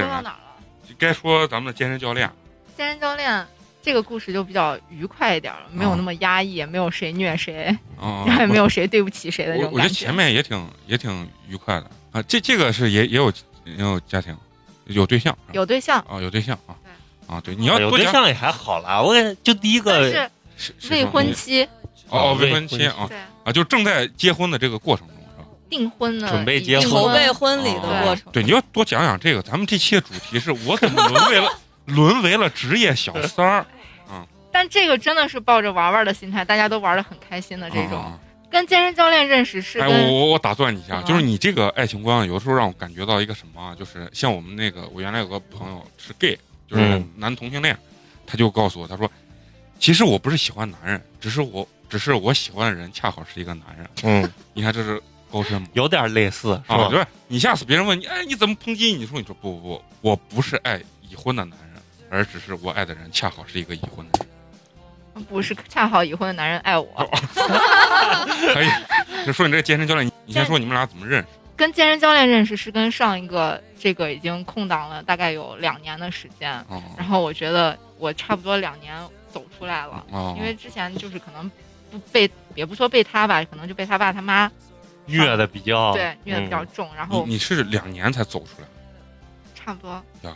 说到哪儿了？该说咱们的健身教练。健身教练这个故事就比较愉快一点了，没有那么压抑，也没有谁虐谁，啊，然 后也没有谁对不起谁的那我我觉种感得前面也挺也挺愉快的啊，这这个是也也有也有家庭，有对象有对象，啊，有对象啊对啊，对，你要有对象也还好啦，我感觉就第一个是未婚妻哦，未未婚妻啊对啊，就正在结婚的这个过程？订婚呢，准备结婚筹备婚礼的哦过程。对，你要多讲讲这个。咱们这期的主题是我怎么沦为了 沦为了职业小三儿 但这个真的是抱着玩玩的心态，大家都玩的很开心的这种。啊跟健身教练认识是哎，我我我打断你一下，嗯就是你这个爱情观，有的时候让我感觉到一个什么啊，就是像我们那个，我原来有个朋友是 gay，就是嗯男同性恋，他就告诉我，他说，其实我不是喜欢男人，只是我只是我喜欢的人恰好是一个男人。嗯，你看这是高深吗？有点类似是啊，吧？对，你下次别人问你，哎，你怎么抨击？你说，你说不不不，我不是爱已婚的男人，而只是我爱的人恰好是一个已婚的人。不是恰好已婚的男人爱我。可以，就说你这个健身教练，你你先说你们俩怎么认识？跟健身教练认识是跟上一个这个已经空档了大概有两年的时间，哦然后我觉得我差不多两年走出来了，哦，因为之前就是可能不被也不说被他吧，可能就被他爸他妈虐的比较对虐的比较嗯重，然后你是两年才走出来差不多，呀？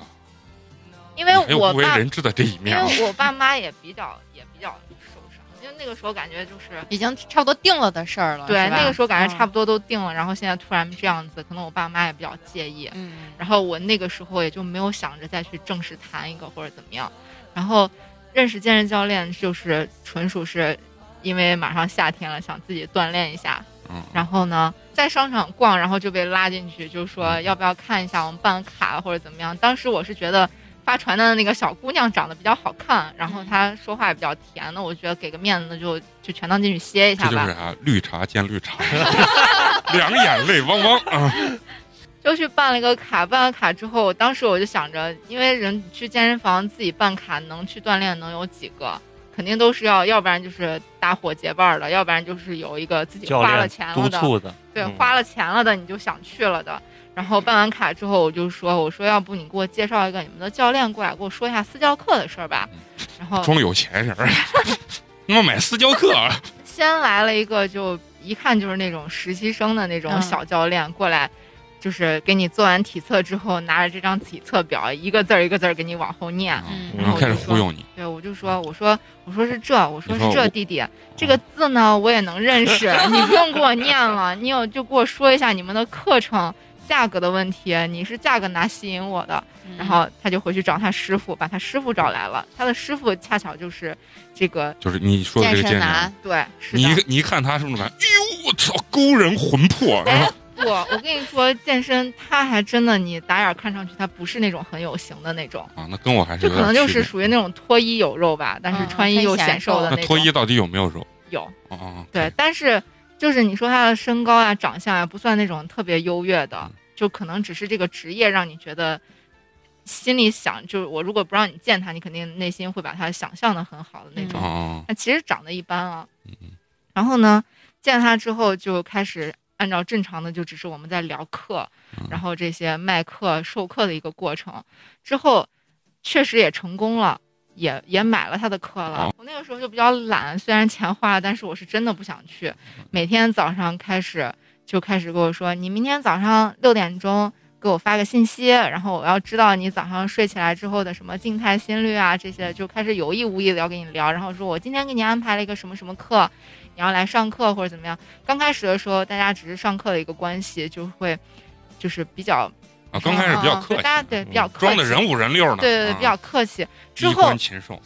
因为我不为人知的这一因面啊！为我爸妈也比较也比较受伤，因为那个时候感觉就是已经差不多定了的事儿了。对那个时候感觉差嗯不多都定了，然后现在突然这样子，可能我爸妈也比较介意，嗯，然后我那个时候也就没有想着再去正式谈一个或者怎么样，然后认识健身教练就是纯属是因为马上夏天了，想自己锻炼一下，嗯，然后呢在商场逛，然后就被拉进去，就说要不要看一下我们办卡或者怎么样。当时我是觉得发传单的那个小姑娘长得比较好看，然后她说话也比较甜那，我觉得给个面子就就全当进去歇一下吧这就是。啊，绿茶见绿茶，两眼泪汪汪啊！就去办了一个卡，办了卡之后，当时我就想着，因为人去健身房自己办卡能去锻炼能有几个，肯定都是要，要不然就是大伙结伴的，要不然就是有一个自己花了钱了的，的，对，嗯花了钱了的你就想去了的。然后办完卡之后，我就说，我说要不你给我介绍一个你们的教练过来，给我说一下私教课的事儿吧。然后装有钱人儿，他妈买私教课啊，先来了一个，就一看就是那种实习生的那种嗯小教练过来，就是给你做完体测之后，拿着这张体测表，一个字儿一个字儿给你往后念。嗯然后开始忽悠你，对，我就说，我说，我说是这，我说是这，弟弟，这个字呢我也能认识，你不用给我念了，你有就给我说一下你们的课程价格的问题，你是价格哪吸引我的？嗯然后他就回去找他师傅，把他师傅找来了，他的师傅恰巧就是这个，就是你说的这个健身男，对，是你一你一看他是不是感觉，哎呦我操，勾人魂魄，然哎后，不，我跟你说，健身他还真的，你打眼看上去他不是那种很有型的那种，啊，那跟我还是就可能就是属于那种脱衣有肉吧，但是嗯穿衣又显瘦的那。脱衣到底有没有肉？有哦哦，对，但是就是你说他的身高啊、长相啊，不算那种特别优越的嗯，就可能只是这个职业让你觉得心里想，就是我如果不让你见他，你肯定内心会把他想象的很好的那哦种。哦，他其实长得一般啊。嗯嗯然后呢，见他之后就开始按照正常的，就只是我们在聊课，嗯然后这些卖课、授课的一个过程。之后确实也成功了，也也买了他的课了。我那个时候就比较懒，虽然钱花了，但是我是真的不想去。每天早上开始就开始跟我说，你明天早上六点钟。给我发个信息，然后我要知道你早上睡起来之后的什么静态心率啊，这些就开始有意无意的要跟你聊，然后说我今天给你安排了一个什么什么课，你要来上课或者怎么样。刚开始的时候，大家只是上课的一个关系，就会就是比较啊，刚开始比较嗯客气，对大家对比较客气，装的人五人六呢，对对对，啊。比较客气。之后禽兽，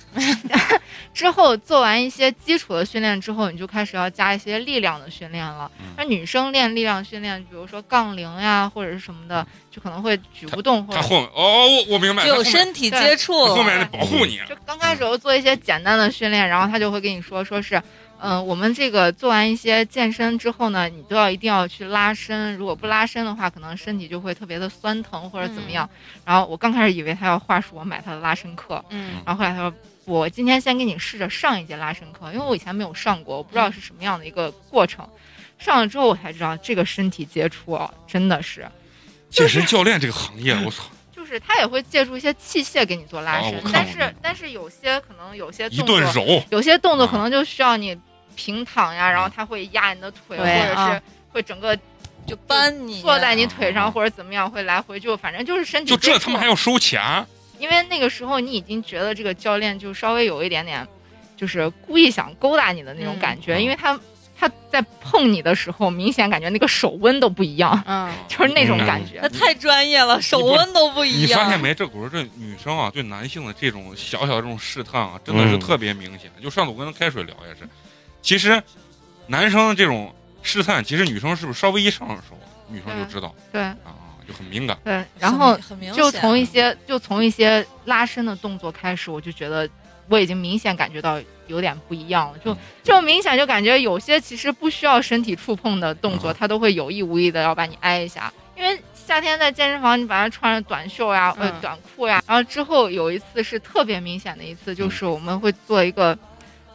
之后做完一些基础的训练之后，你就开始要加一些力量的训练了。嗯。那女生练力量训练，比如说杠铃呀，或者是什么的，就可能会举不动或者他后面哦，我我明白，只有身体接触，后面得保护你，就刚开始我做一些简单的训练，然后他就会跟你说，说是，嗯、我们这个做完一些健身之后呢，你都要一定要去拉伸，如果不拉伸的话，可能身体就会特别的酸疼或者怎么样。然后我刚开始以为他要话术我买他的拉伸课，嗯然后后来他说。我今天先给你试着上一节拉伸课，因为我以前没有上过，我不知道是什么样的一个过程。上了之后我才知道，这个身体接触啊，真的是，健身教练这个行业，我操，就是他也会借助一些器械给你做拉伸，但是但是有些可能有些动作顿揉，有些动作可啊能就需要你平躺呀，然后他会压你的腿，或者是会整个就搬你坐在你腿啊上，或者怎么样，会来回就反正就是身体就。这他妈还要收钱？因为那个时候你已经觉得这个教练就稍微有一点点，就是故意想勾搭你的那种感觉，嗯因为他他在碰你的时候，明显感觉那个手温都不一样，嗯，就是那种嗯感觉那。太专业了，手温都不一样你。发现没？这股儿这女生啊，对男性的这种小小的这种试探啊，真的是嗯特别明显。就上次我跟开水聊也是，其实男生这种试探，其实女生是不是稍微一上手，女生就知道。对。啊，就很敏感。对，然后很明显。就从一些就从一些拉伸的动作开始，我就觉得我已经明显感觉到有点不一样了，就就明显就感觉有些其实不需要身体触碰的动作，他都会有意无意的要把你挨一下，因为。夏天在健身房，你把它穿着短袖呀、呃嗯。短裤呀，然后之后有一次是特别明显的一次，就是我们会做一个，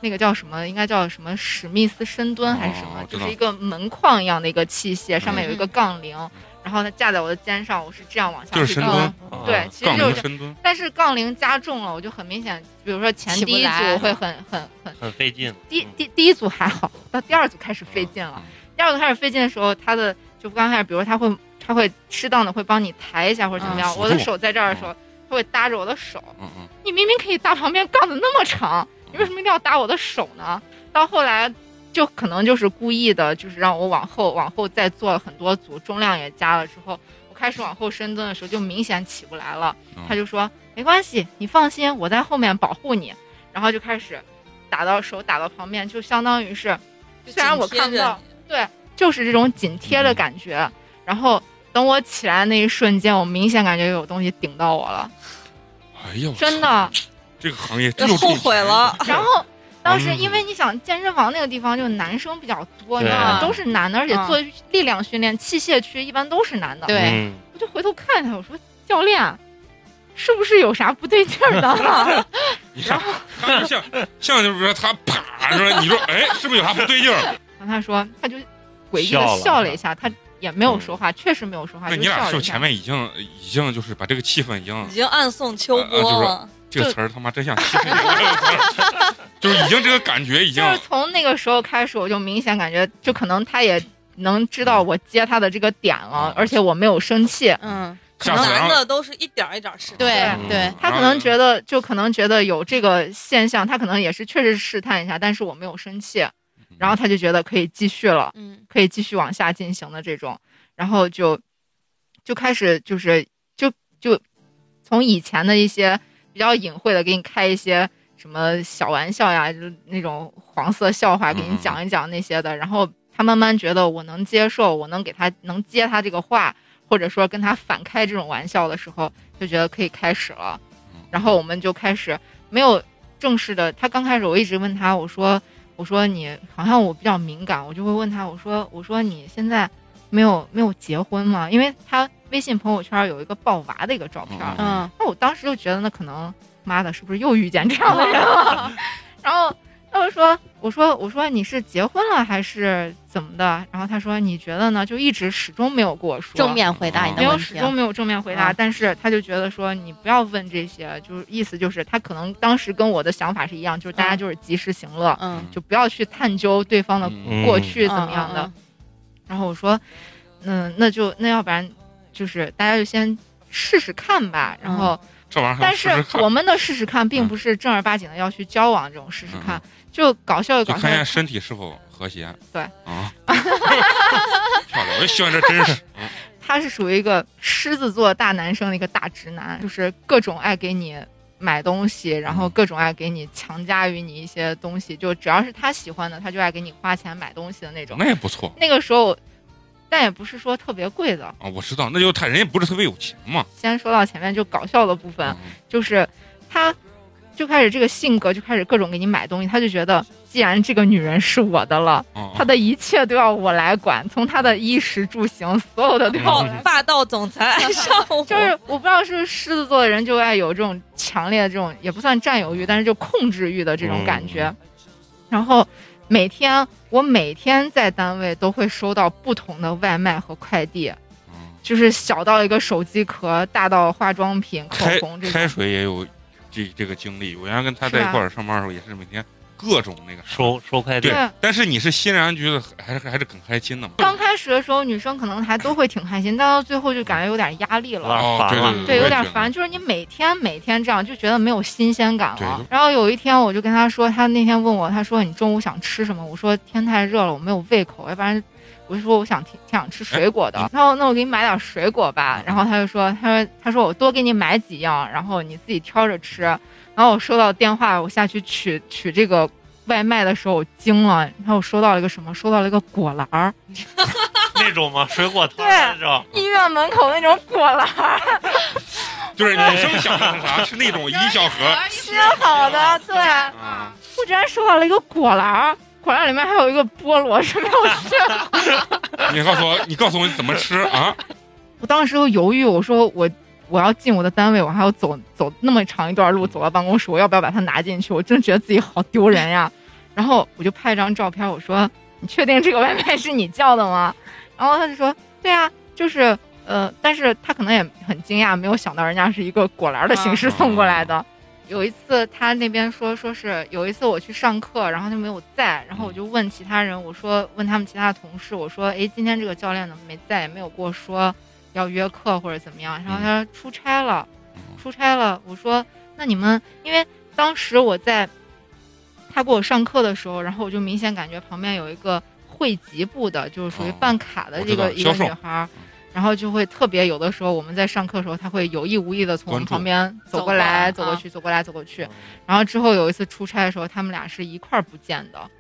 那个叫什么，应该叫什么史密斯深蹲还是什么，哦就是一个门框一样的一个器械，上面有一个嗯杠铃，然后它架在我的肩上，我是这样往下就是深去蹬蹲，对，其实就是，深蹲，但是杠铃加重了，我就很明显，比如说前第一来组会很很很，很费劲。第第第一组还好，到第二组开始费劲了。第二组开始费劲的时候，他的就刚开始，比如他会他会适当的会帮你抬一下或者怎么样，嗯我的手在这儿的时候，他会搭着我的手，嗯嗯，你明明可以搭旁边杠子那么长，你为什么一定要打我的手呢？到后来就可能就是故意的，就是让我往后往后再做了很多组，重量也加了之后，我开始往后深蹲的时候就明显起不来了。嗯他就说没关系，你放心，我在后面保护你。然后就开始打到手打到旁边，就相当于是虽然我看不到，对，就是这种紧贴的感觉。然后等我起来那一瞬间，我明显感觉有东西顶到我了，哎呦，真的。这个行业就真有后悔了。然后当时嗯因为你想健身房那个地方就男生比较多，你对知道吗？啊都是男的，而且嗯做力量训练器械区一般都是男的。对嗯，我就回头看他，我说教练，是不是有啥不对劲儿的？你看，他就像像就是说他啪说，你说哎，是不是有啥不对劲儿？然后他说，他就诡异的笑了一下，他也没有说话，确实没有说话，就那你俩是不笑了一下。是前面已经已经就是把这个气氛已经已经暗送秋呃呃就是波了，这个词儿他妈真像欺负你这个词儿，就是已经这个感觉已经就是从那个时候开始，我就明显感觉，就可能他也能知道我接他的这个点了嗯，而且我没有生气。嗯，可能男的都是一点儿一点试探，对嗯对他可能觉得，就可能觉得有这个现象，他可能也是确实试探一下，但是我没有生气，然后他就觉得可以继续了，嗯可以继续往下进行的这种，然后就就开始就是就就从以前的一些比较隐晦的给你开一些什么小玩笑呀，就那种黄色笑话给你讲一讲那些的，然后他慢慢觉得我能接受，我能给他能接他这个话，或者说跟他反开这种玩笑的时候，就觉得可以开始了。然后我们就开始没有正式的。他刚开始我一直问他，我说我说你好像我比较敏感，我就会问他，我说我说你现在没有没有结婚嘛？因为他微信朋友圈有一个抱娃的一个照片，嗯嗯那我当时就觉得那可能妈的，是不是又遇见这样的人了？然后他就说我说我说你是结婚了还是怎么的？然后他说你觉得呢？就一直始终没有跟我说正面回答你的没有问题啊。始终没有正面回答，嗯但是他就觉得说你不要问这些，就是意思就是他可能当时跟我的想法是一样，就是大家嗯就是及时行乐，嗯，就不要去探究对方的嗯过去怎么样的。嗯？然后我说，嗯，那就那要不然就是大家就先试试看吧。然后，这玩意儿但是我们的试试看并嗯不是正儿八经的要去交往这种试试看，嗯就搞笑就就搞笑看一下身体是否和谐。对啊，漂亮，我就喜欢这真实。嗯他是属于一个狮子座大男生的一个大直男，就是各种爱给你买东西，然后各种爱给你强加于你一些东西，就只要是他喜欢的，他就爱给你花钱买东西的那种。那也不错那个时候，但也不是说特别贵的。啊，我知道，那就他人也不是特别有钱嘛。先说到前面就搞笑的部分，嗯就是他就开始这个性格就开始各种给你买东西，他就觉得既然这个女人是我的了，啊她的一切都要我来管，从她的衣食住行，所有的都要霸霸道总裁爱 上我，就是我不知道是不是狮子座的人就爱有这种强烈的这种，也不算占有欲，但是就控制欲的这种感觉。然后每天我每天在单位都会收到不同的外卖和快递，嗯就是小到一个手机壳，大到化妆品、口开开红这种。水也有这这个经历。我原来跟他在一块儿上班的时候，也是每天各种那个收收快递对对，但是你是欣然觉得还是还是很开心的嘛。刚开始的时候，女生可能还都会挺开心，但到最后就感觉有点压力了。哦，对烦了对，有点烦，就是你每天每天这样，就觉得没有新鲜感。了然后有一天，我就跟他说，他那天问我，他说你中午想吃什么？我说天太热了，我没有胃口，要不然我就说我想挺挺想吃水果的。然后那我给你买点水果吧。然后他就说，他说他说我多给你买几样，然后你自己挑着吃。然后我收到电话，我下去取取这个外卖的时候，我惊了。然后我收到了一个什么？收到了一个果篮儿，那种吗？水果摊对那种。医院门口那种果篮儿。就是女生想的是啥？是那种一小盒切好的，对。啊，我居然收到了一个果篮儿，果篮里面还有一个菠萝是没有吃。你告诉我，你告诉我你怎么吃啊？我当时都犹豫，我说我我要进我的单位，我还要走走那么长一段路走到办公室，我要不要把它拿进去？我真觉得自己好丢人呀。然后我就拍一张照片，我说你确定这个外卖是你叫的吗？然后他就说对啊，就是呃，但是他可能也很惊讶，没有想到人家是一个果篮的形式送过来的。有一次他那边说说是有一次我去上课，然后他没有在，然后我就问其他人，我说问他们其他的同事，我说诶，今天这个教练怎么没在，也没有跟我说要约课或者怎么样？然后他说出差了，出差了。我说那你们，因为当时我在他给我上课的时候，然后我就明显感觉旁边有一个会籍部的，就是属于哦办卡的这个一个女孩儿。然后就会特别有的时候我们在上课的时候，他会有意无意的从我们旁边走过来来、走过啊去、走过来、走过去。然后之后有一次出差的时候，他们俩是一块儿不见的。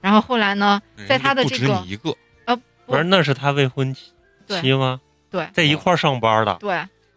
然后后来呢，在他的这个止你一个，不是，那是他未婚妻妻吗？对。在一块儿上班的，对，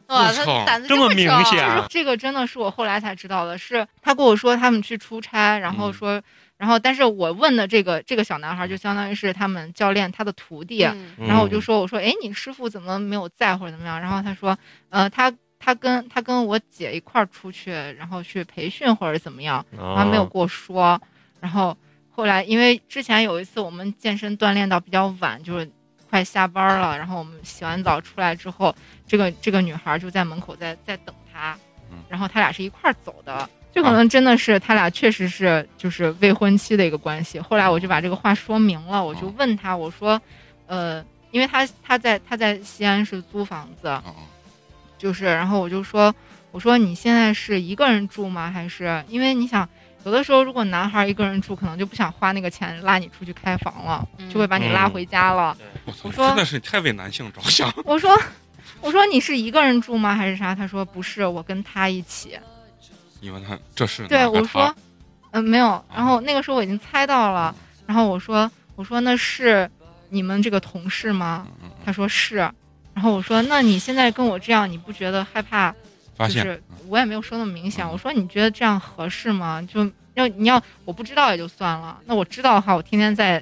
哇，我操他胆子这么明重显就是这个真的是我后来才知道的，是他跟我说他们去出差，然后嗯。说，然后但是我问的这个这个小男孩就相当于是他们教练他的徒弟，然后我就说我说哎你师傅怎么没有在或者怎么样？然后他说呃他他跟他跟我姐一块儿出去，然后去培训或者怎么样，嗯他没有跟我说。然后后来因为之前有一次我们健身锻炼到比较晚，就是快下班了，然后我们洗完澡出来之后，这个这个女孩就在门口在在等他嗯，然后他俩是一块儿走的。就可能真的是他俩确实是就是未婚妻的一个关系。后来我就把这个话说明了，我就问他，我说，呃，因为他他在他在西安是租房子，啊就是，然后我就说，我说你现在是一个人住吗？还是因为你想，有的时候如果男孩一个人住，可能就不想花那个钱拉你出去开房了，嗯就会把你拉回家了。我说真的是太为男性着想。我说，我说你是一个人住吗？还是啥？他说不是，我跟他一起。你问他这是对我说，嗯、没有。然后那个时候我已经猜到了，然后我说，我说那是你们这个同事吗？他说是。然后我说，那你现在跟我这样，你不觉得害怕？发现就是我也没有说那么明显。嗯我说你觉得这样合适吗？就要你要我不知道也就算了，那我知道的话，我天天在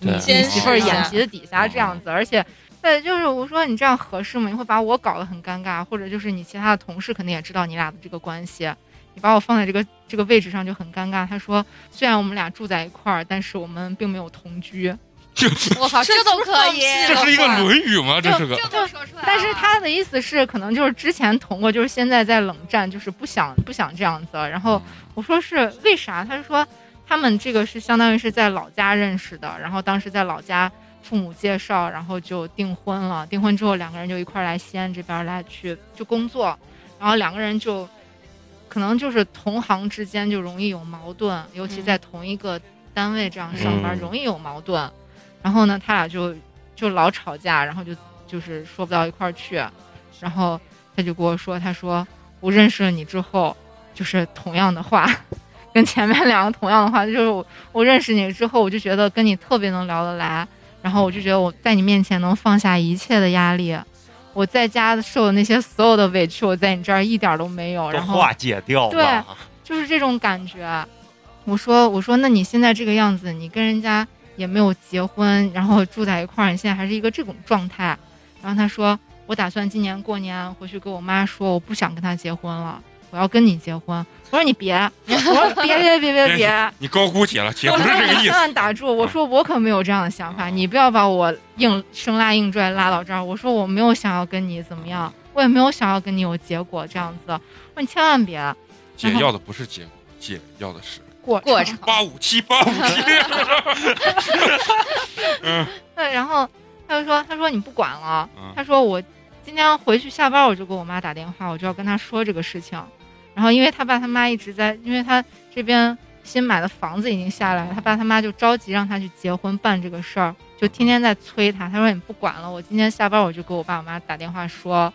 你对你媳妇儿眼皮子底下这样子，而且。对，就是我说你这样合适吗？你会把我搞得很尴尬，或者就是你其他的同事肯定也知道你俩的这个关系，你把我放在这个这个位置上就很尴尬。他说，虽然我们俩住在一块儿，但是我们并没有同居。我靠，这都可以，这是一个《论语》吗？这是个这都说出来，但是他的意思是，可能就是之前同过，就是现在在冷战，就是不想不想这样子。然后我说是为啥？他说他们这个是相当于是在老家认识的，然后当时在老家父母介绍，然后就订婚了。订婚之后，两个人就一块儿来西安这边来去就工作，然后两个人就可能就是同行之间就容易有矛盾，尤其在同一个单位这样上班，嗯容易有矛盾。然后呢，他俩就就老吵架，然后就就是说不到一块儿去。然后他就跟我说，他说我认识了你之后，就是同样的话，跟前面两个同样的话，就是我我认识你之后，我就觉得跟你特别能聊得来，然后我就觉得我在你面前能放下一切的压力。我在家受的那些所有的委屈，我在你这儿一点儿都没有。然后化解掉对。就是这种感觉。我说我说，那你现在这个样子，你跟人家也没有结婚，然后住在一块儿，你现在还是一个这种状态。然后他说，我打算今年过年回去跟我妈说，我不想跟他结婚了，我要跟你结婚。我说你别，我说 别别别别别，你高估姐了，姐不是这个意千思。万打住！我说我可没有这样的想法，你不要把我硬生拉硬拽拉到这儿。我说我没有想要跟你怎么样，我也没有想要跟你有结果这样子。我说你千万别姐要的不是结果，姐要的是过过程八五七八五七。对，然后他就说，他说你不管了，嗯他说我今天回去下班我就给我妈打电话，我就要跟她说这个事情。然后因为他爸他妈一直在，因为他这边新买的房子已经下来了，他爸他妈就着急让他去结婚办这个事儿，就天天在催他。他说你不管了，我今天下班我就给我爸我妈打电话说。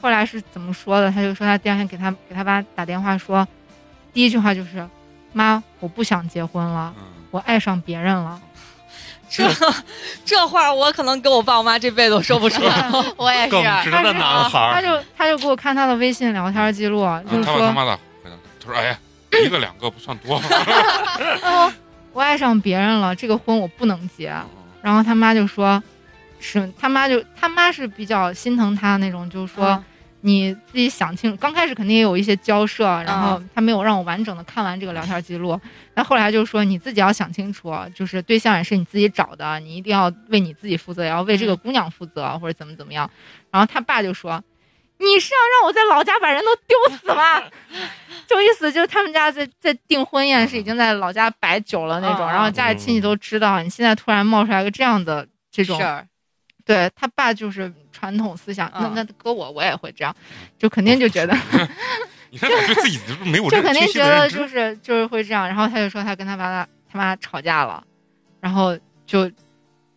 后来是怎么说的？他就说他第二天给他给他爸打电话说，第一句话就是，妈，我不想结婚了，嗯，我爱上别人了。这这话我可能跟我爸我妈这辈子都说不出来。我也耿直的男孩儿，他就他就给我看他的微信聊天记录，就是他他说，妈的？他说：“哎呀，一个两个不算多。哦，我爱上别人了，这个婚我不能结。然后他妈就说，是他妈就他妈是比较心疼他那种，就是说、嗯你自己想清，刚开始肯定也有一些交涉，然后他没有让我完整的看完这个聊天记录，那后来就说你自己要想清楚，就是对象也是你自己找的，你一定要为你自己负责，也要为这个姑娘负责，或者怎么怎么样。然后他爸就说。你是要让我在老家把人都丢死吗？就意思就是他们家在在订婚宴是已经在老家摆酒了那种，嗯然后家里亲戚都知道，你现在突然冒出来个这样的这种事儿，对他爸就是传统思想，那嗯那搁我我也会这样，就肯定就觉得，你看咋对自己就没有就肯定觉得？就是就是会这样。然后他就说他跟他爸他妈吵架了，然后就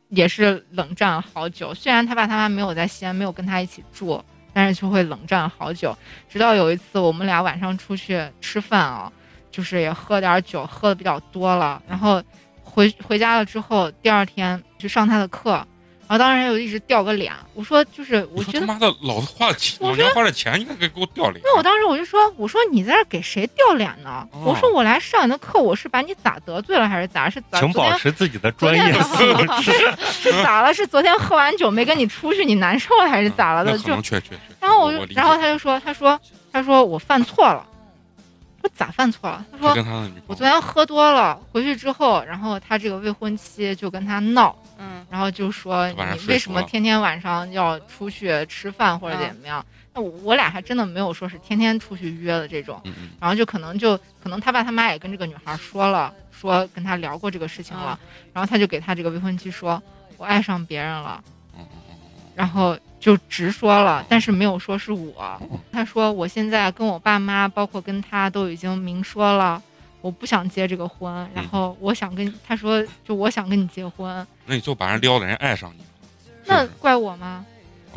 也是冷战了好久。虽然他爸他妈没有在西安，没有跟他一起住，但是就会冷战好久。直到有一次我们俩晚上出去吃饭啊，就是也喝点酒，喝的比较多了，然后回回家了之后，第二天去上他的课。然后当时又一直掉个脸，我说就是我觉得他妈的，老子花了钱，我老娘花了钱，应该给给我掉脸。那我当时我就说，我说你在这给谁掉脸呢？哦我说我来上你的课，我是把你咋得罪了还是咋？是咋？请保持自己的专业素质。是咋了？是昨天喝完酒没跟你出去，你难受了还是咋了的？就。然后我就，我然后他就说，他说，他说我犯错了。我咋犯错了？他他说我昨天喝多了，回去之后，然后他这个未婚妻就跟他闹，嗯，然后就说你为什么天天晚上要出去吃饭或者怎么样？那我我俩还真的没有说是天天出去约的这种。然后就可能就可能他爸他妈也跟这个女孩说了，说跟他聊过这个事情了，然后他就给他这个未婚妻说，我爱上别人了，然后就直说了，但是没有说是我。他说我现在跟我爸妈，包括跟他都已经明说了。我不想结这个婚，然后我想跟他说，就我想跟你结婚，那你就把人撩的人爱上你，那是不是怪我吗？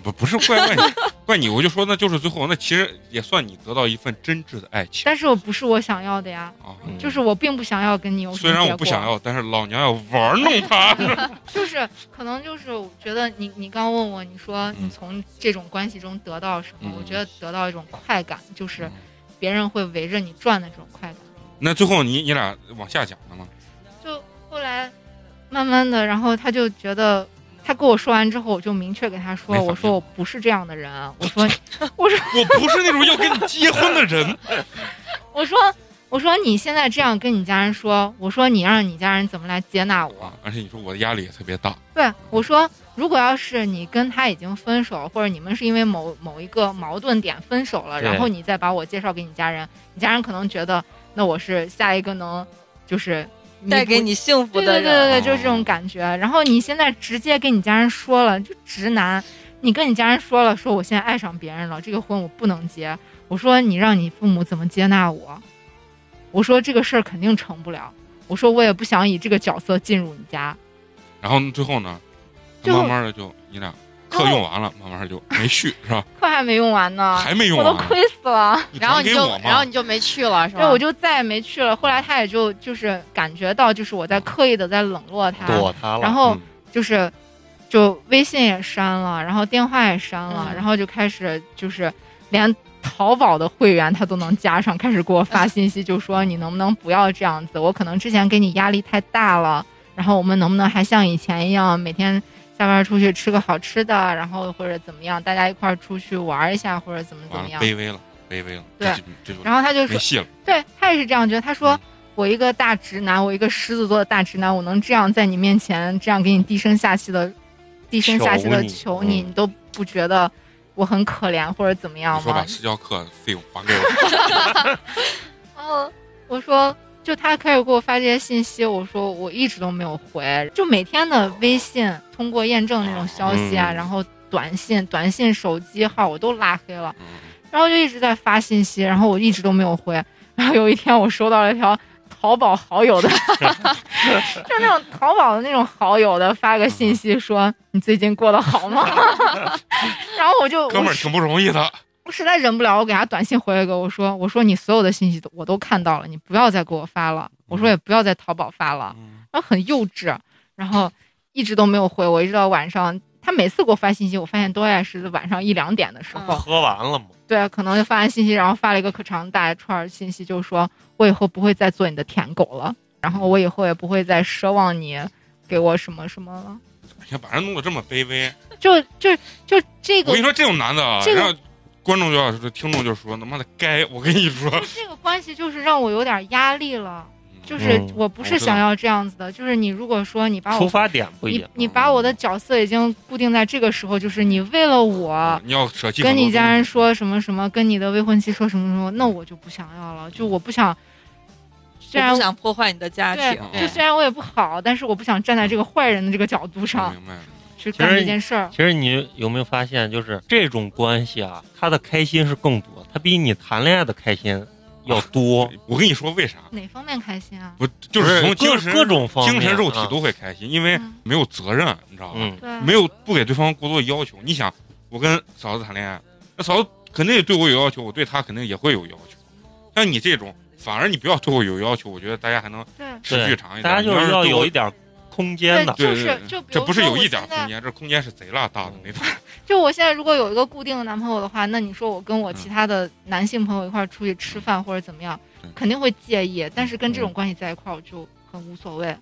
不不是怪怪你，怪你，我就说那就是最后那其实也算你得到一份真挚的爱情但是我不是我想要的呀，啊。嗯就是我并不想要跟你有什虽然结我不想要，但是老娘要玩弄他。就是可能就是我觉得你你刚问我，你说你嗯从这种关系中得到什么？嗯我觉得得到一种快感，就是嗯别人会围着你转的这种快感。那最后你你俩往下讲了吗？就后来慢慢的，然后他就觉得。他跟我说完之后，我就明确给他说：“没反应我说我不是这样的人。我说，我说，我不是那种要跟你结婚的人。我说，我说你现在这样跟你家人说，我说你让你家人怎么来接纳我？啊，而且你说我的压力也特别大。对，我说，如果要是你跟他已经分手，或者你们是因为某某一个矛盾点分手了，然后你再把我介绍给你家人，你家人可能觉得那我是下一个能就是带给你幸福的人，对对对对，就是这种感觉。然后你现在直接跟你家人说了，就直男，你跟你家人说了，说我现在爱上别人了，这个婚我不能结。我说你让你父母怎么接纳我？我说这个事儿肯定成不了。我说我也不想以这个角色进入你家。然后最后呢，就慢慢的就你俩课用完了，慢慢就没续是吧？课还没用完呢，还没用完，我都亏死了。然后你就然后你就没去了是吧？对，我就再也没去了。后来他也就就是感觉到，就是我在刻意的在冷落他，躲他了。然后嗯就是就微信也删了，然后电话也删了，嗯然后就开始就是连淘宝的会员他都能加上，开始给我发 信息，就说你能不能不要这样子？我可能之前给你压力太大了，然后我们能不能还像以前一样，每天下班出去吃个好吃的，然后或者怎么样，大家一块儿出去玩一下，或者怎么怎么样？卑微了，卑微了，对然后他就说。对他也是这样觉得，他说。嗯我一个大直男，我一个狮子座的大直男，我能这样在你面前这样给你低声下气的、低声下气的求你求你，都不觉得我很可怜或者怎么样吗说把？私教课费用还给我，然 后 我说，就他开始给我发这些信息，我说我一直都没有回，就每天的微信通过验证那种消息啊，嗯然后短信、短信手机号我都拉黑了。嗯然后就一直在发信息，然后我一直都没有回。然后有一天我收到了一条淘宝好友的，就那种淘宝的那种好友的发个信息说你最近过得好吗？然后我就哥们儿挺不容易的。我实在忍不了，我给他短信回了个我说我说你所有的信息都我都看到了，你不要再给我发了，我说也不要在淘宝发了，嗯然后很幼稚，然后一直都没有回我，一直到晚上。他每次给我发信息，我发现都爱是晚上一两点的时候，喝完了吗？对，可能就发完信息，然后发了一个可长大一串信息，就是说我以后不会再做你的舔狗了，然后我以后也不会再奢望你给我什么什么了。哎呀，把人弄得这么卑微，就就就这个我跟你说，这种男的啊，这个让观众就要说，听众就说，他妈的该，我跟你说，这个关系就是让我有点压力了，就是嗯我不是想要这样子的，就是你如果说你把我出发点不一你样。你把我的角色已经固定在这个时候，就是你为了我。你要舍弃跟你家人说什么什么，跟你的未婚妻说什么什么，那我就不想要了。就我不想，虽然我不想破坏你的家对庭，，就虽然我也不好，但是我不想站在这个坏人的这个角度上明白了。去干这件事儿。其实你有没有发现，就是这种关系啊，他的开心是更多，他比你谈恋爱的开心要多，我跟你说为啥？哪方面开心啊？不就是从精神各种方面精神肉体啊都会开心，因为嗯没有责任，你知道吧？嗯，没有不给对方过多的要求。你想，我跟嫂子谈恋爱，那嫂子肯定也对我有要求，我对她肯定也会有要求。像你这种，反而你不要对我有要求，我觉得大家还能对持续长一点。大家就是要有一点空间的。就是就这不是有一点空间，这空间是贼拉大的那种。就我现在如果有一个固定的男朋友的话，那你说我跟我嗯其他的男性朋友一块儿出去吃饭或者怎么样嗯，肯定会介意。但是跟这种嗯关系在一块儿，我就很无所谓。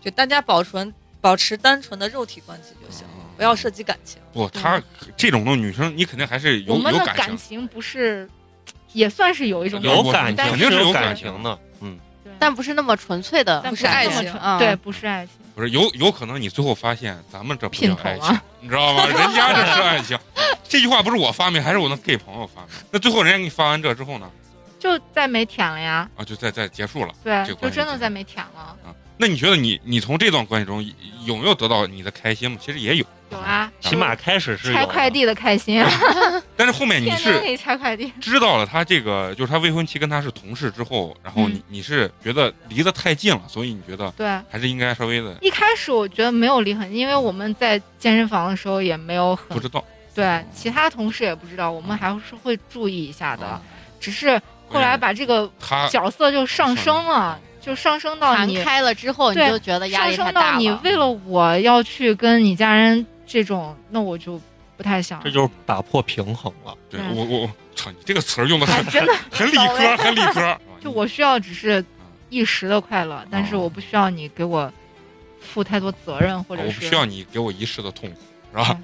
就大家保存保持单纯的肉体关系就行了，不要涉及感情。不，她这种的女生，你肯定还是有我们的有感情。感情不是，也算是有一种有感情有肯定是有感感情的，嗯，但不是那么纯粹的，不是爱情啊对，不是爱情。不是有有可能你最后发现咱们这不叫爱情啊，你知道吗？人家这是爱情。这句话不是我发明，还是我那 gay 朋友发明。那最后人家给你发完这之后呢？就再没舔了呀，啊，就再再结束了对，就真的再没舔了。啊。那你觉得你你从这段关系中有没有得到你的开心吗？其实也有，有啊，起码开始是拆快递的开心，但是后面你是天天可以拆快递。知道了他这个就是他未婚妻跟他是同事之后，然后你、嗯。你是觉得离得太近了，所以你觉得对，还是应该稍微的一开始我觉得没有离很近，因为我们在健身房的时候也没有很不知道。对，其他同事也不知道，我们还是会注意一下的。啊。只是后来把这个角色就上升了，就上升到你开了之后，你对就觉得压上力太升到你。为了我要去跟你家人这种，那我就不太想。这就是打破平衡了。对嗯我我我操，你这个词儿用的很哎真的 很理科，很理科。就我需要只是一时的快乐，但是哦我不需要你给我负太多责任，或者是我不需要你给我一世的痛苦，是吧？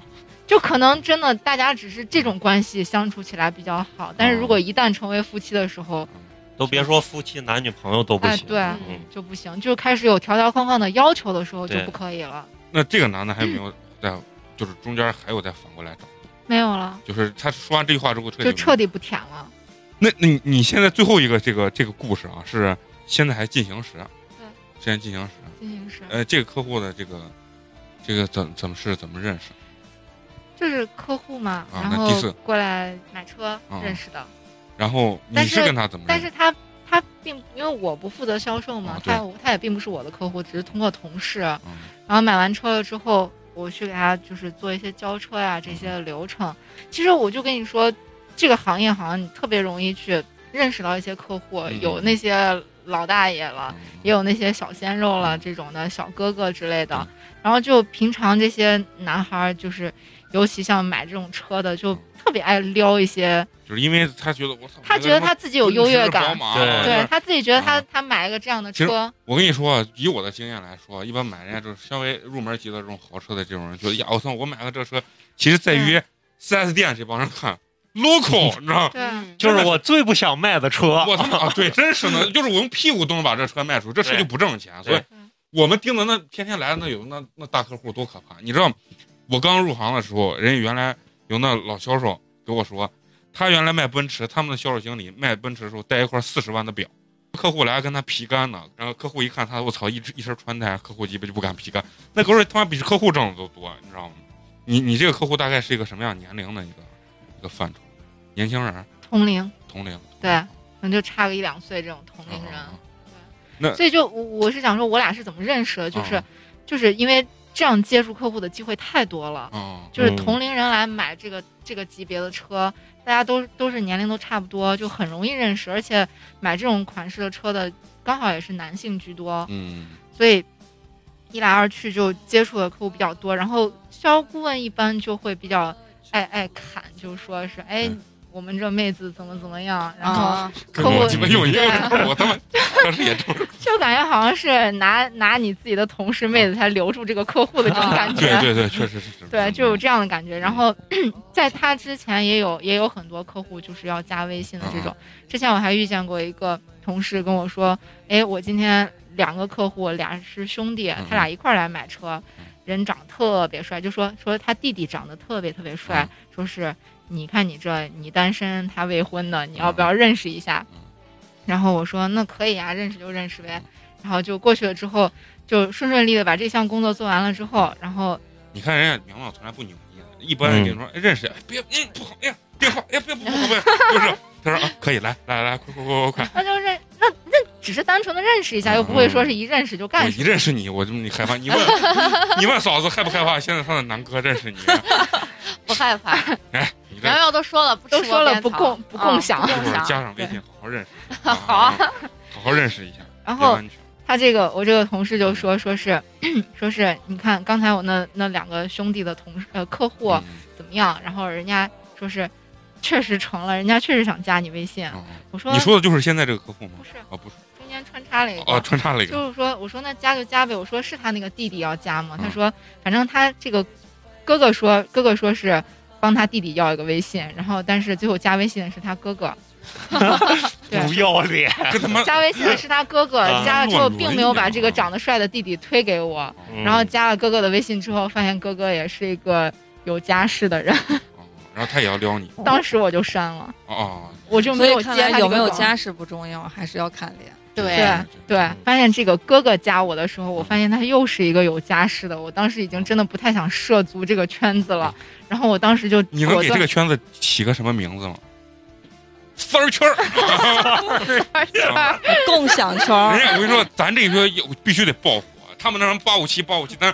就可能真的大家只是这种关系相处起来比较好，但是如果一旦成为夫妻的时候，都别说夫妻、男女朋友都不行。哎对嗯，就不行，就开始有条条框框的要求的时候就不可以了，那这个男的还有没 有在，就是中间还有再反过来找？没有了，就是他说完这句话之后彻底就彻底不舔了。那那你你现在最后一个这个这个故事啊，是现在还进行时，对，现在进行时。进行时，呃，这个客户的这个这个怎怎么是怎么认识？就是客户嘛，啊然后那第四过来买车啊认识的，然后你是跟他怎么认识？但是他他并因为我不负责销售嘛啊，他他也并不是我的客户，只是通过同事，嗯然后买完车了之后，我去给他就是做一些交车呀、这些流程。其实我就跟你说，这个行业好像你特别容易去认识到一些客户，嗯有那些老大爷了，也有那些小鲜肉了这种的小哥哥之类的。嗯然后就平常这些男孩儿，就是尤其像买这种车的，就特别爱撩一些，就是因为他觉得我操，他觉得他自己有优越感，对对他自己觉得他啊他买一个这样的车，我跟你说，以我的经验来说，一般买人家就是稍微入门级的这种豪车的这种人，觉得呀，我操，我买个这车，其实在于四 S 店这帮人看 local，你知道吗？就是我最不想卖的车。我他妈啊，对，真是的，就是我用屁股都能把这车卖出去，这车就不挣钱。所以，我们盯的那天天来的那有那那大客户多可怕，你知道？我刚入行的时候，人家原来有那老销售给我说，他原来卖奔驰，他们的销售经理卖奔驰的时候带一块四十万的表，客户来跟他皮干呢，然后客户一看他，我操，一一身穿戴，客户基本就不敢皮干，那狗日他妈比客户挣的都多，你知道吗？你你这个客户大概是一个什么样年龄的一个一个范畴？年轻人，同龄，同龄，对，可能就差个一两岁这种同龄人。啊所以就我我是想说，我俩是怎么认识的？就是、啊就是因为这样接触客户的机会太多了，啊就是嗯。同龄人来买这个这个级别的车，大家都都是年龄都差不多，就很容易认识，而且买这种款式的车的刚好也是男性居多，嗯。所以一来二去就接触的客户比较多，然后销售顾问一般就会比较爱爱砍，就说是哎嗯。我们这妹子怎么怎么样，然后客户你们用一个对，我他妈当时也中。就感觉好像是拿拿你自己的同事妹子才留住这个客户的这种感觉。对对对，确实是。对，就有这样的感觉。然后 在他之前也有也有很多客户就是要加微信的这种。之前我还遇见过一个同事跟我说，哎，我今天两个客户俩是兄弟，他俩一块儿来买车，人长得特别帅，就说说他弟弟长得特别特别帅，说是你看你这你单身，他未婚的，你要不要认识一下？然后我说那可以啊，认识就认识呗。然后就过去了之后，就顺顺利的把这项工作做完了之后，然后你看人家苗苗从来不扭捏，一般人跟你说哎认识，哎别嗯不好，哎呀电话，哎呀别不不不 是他说啊可以来来来快快快快快，那就认那那只是单纯的认识一下，又不会说是一认识就我干一认识你我就你害怕，你问 你问嫂子害不害怕？现在他的南哥认识你，不害怕。哎你这苗苗都说了，不都说了不共不共享啊不一会儿共享。加上微信好好认识，好啊好好认识一下，然后他这个我这个同事就说说是 说是你看刚才我那那两个兄弟的同事呃客户嗯怎么样？然后人家说是确实成了，人家确实想加你微信。嗯我说你说的就是现在这个客户吗不？是，啊不是，中间穿插了一个。哦穿插了一个，就是说，我说那加就加呗。我说是他那个弟弟要加吗？嗯他说，反正他这个哥哥说，哥哥说是帮他弟弟要一个微信，然后但是最后加微信的是他哥哥。对不要脸。加微信的是他哥哥，啊加了之后并没有把这个长得帅的弟弟推给我，嗯然后加了哥哥的微信之后，发现哥哥也是一个有家室的人，哦然后他也要撩你，当时我就删了，哦，我就没有接他有没有家室不重要，还是要看脸。对对对，发现这个哥哥加我的时候，我发现他又是一个有家室的，我当时已经真的不太想涉足这个圈子了，然后我当时就你能给这个圈子起个什么名字吗？三儿圈儿，啊 共享圈儿，人家我跟你说，咱这一说有必须得爆火，他们那什么八五七八五七，咱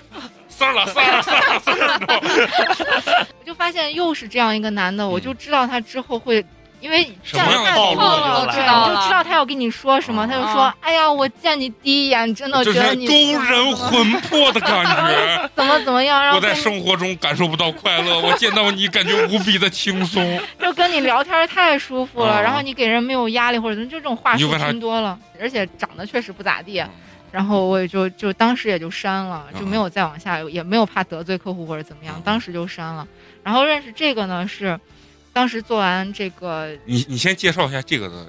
三儿了三儿了三儿了三儿了，我就发现又是这样一个男的，我就知道他之后会。因为什么样的太套路套了，就，知道了就知道他要跟你说什么，啊他就说：“哎呀，我见你第一眼，真的觉得你勾人魂魄的感觉。怎么怎么样，我在生活中感受不到快乐，我见到你感觉无比的轻松。就跟你聊天太舒服了，啊然后你给人没有压力或者，就这种话术你就问他听多了，而且长得确实不咋地，然后我也就就当时也就删了，就没有再往下，也没有怕得罪客户或者怎么样嗯，当时就删了。然后认识这个呢是，当时做完这个你你先介绍一下这个的，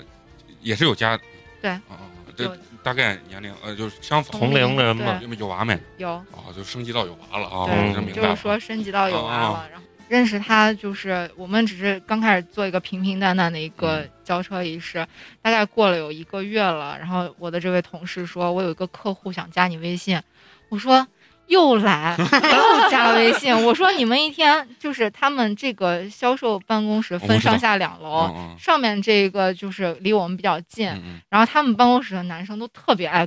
也是有家对啊，这有大概年龄呃就是相仿同龄人嘛对有有娃没？有啊，就升级到有娃了啊，就明白。就是说升级到有娃了，啊然后认识他就是我们只是刚开始做一个平平淡淡的一个嗯交车仪式，大概过了有一个月了，然后我的这位同事说，我有一个客户想加你微信，我说又来 又加微信。我说你们一天就是他们这个销售办公室分上下两楼，嗯上面这个就是离我们比较近，然后他们办公室的男生都特别爱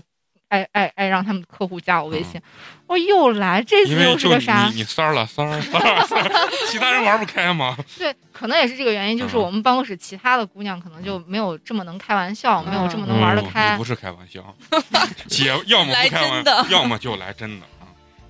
爱爱爱让他们客户加我微信。我又来，这次又是个啥？你三儿了三儿三儿三儿，其他人玩不开吗？对，可能也是这个原因，就是嗯我们办公室其他的姑娘可能就没有这么能开玩笑，没有这么能嗯玩得开不是开玩笑，姐要么来不开玩真的要么就来真的啊。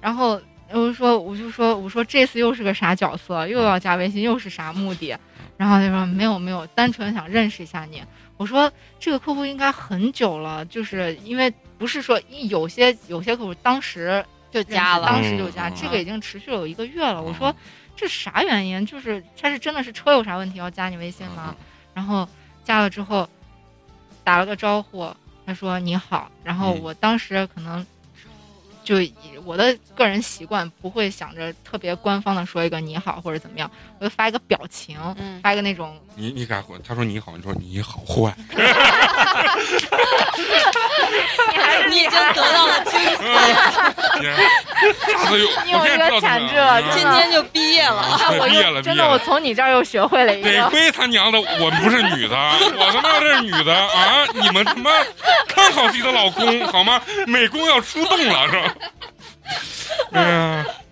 然后我就说，我就说，我说这次又是个啥角色，又要加微信，又是啥目的？然后他说没有没有，单纯想认识一下你。我说这个客户应该很久了，就是因为不是说一有些有些客户当时就加了当时就加，嗯这个已经持续了有一个月了。我说嗯这啥原因？就是他是真的是车有啥问题要加你微信吗？然后加了之后打了个招呼，他说你好，然后嗯我当时可能就以我的个人习惯不会想着特别官方的说一个你好或者怎么样，我就发一个表情，嗯发一个那种你你敢回？他说你好，你说你好坏，你还是你已经得到了金子，下次又你有这个潜质了今天就毕业了。啊，我毕业了就真的我从你这儿又学会了一个得。亏他娘的，我不是女的，我他妈这是女的啊！你们他妈看好自己的老公好吗？美工要出动了是吧？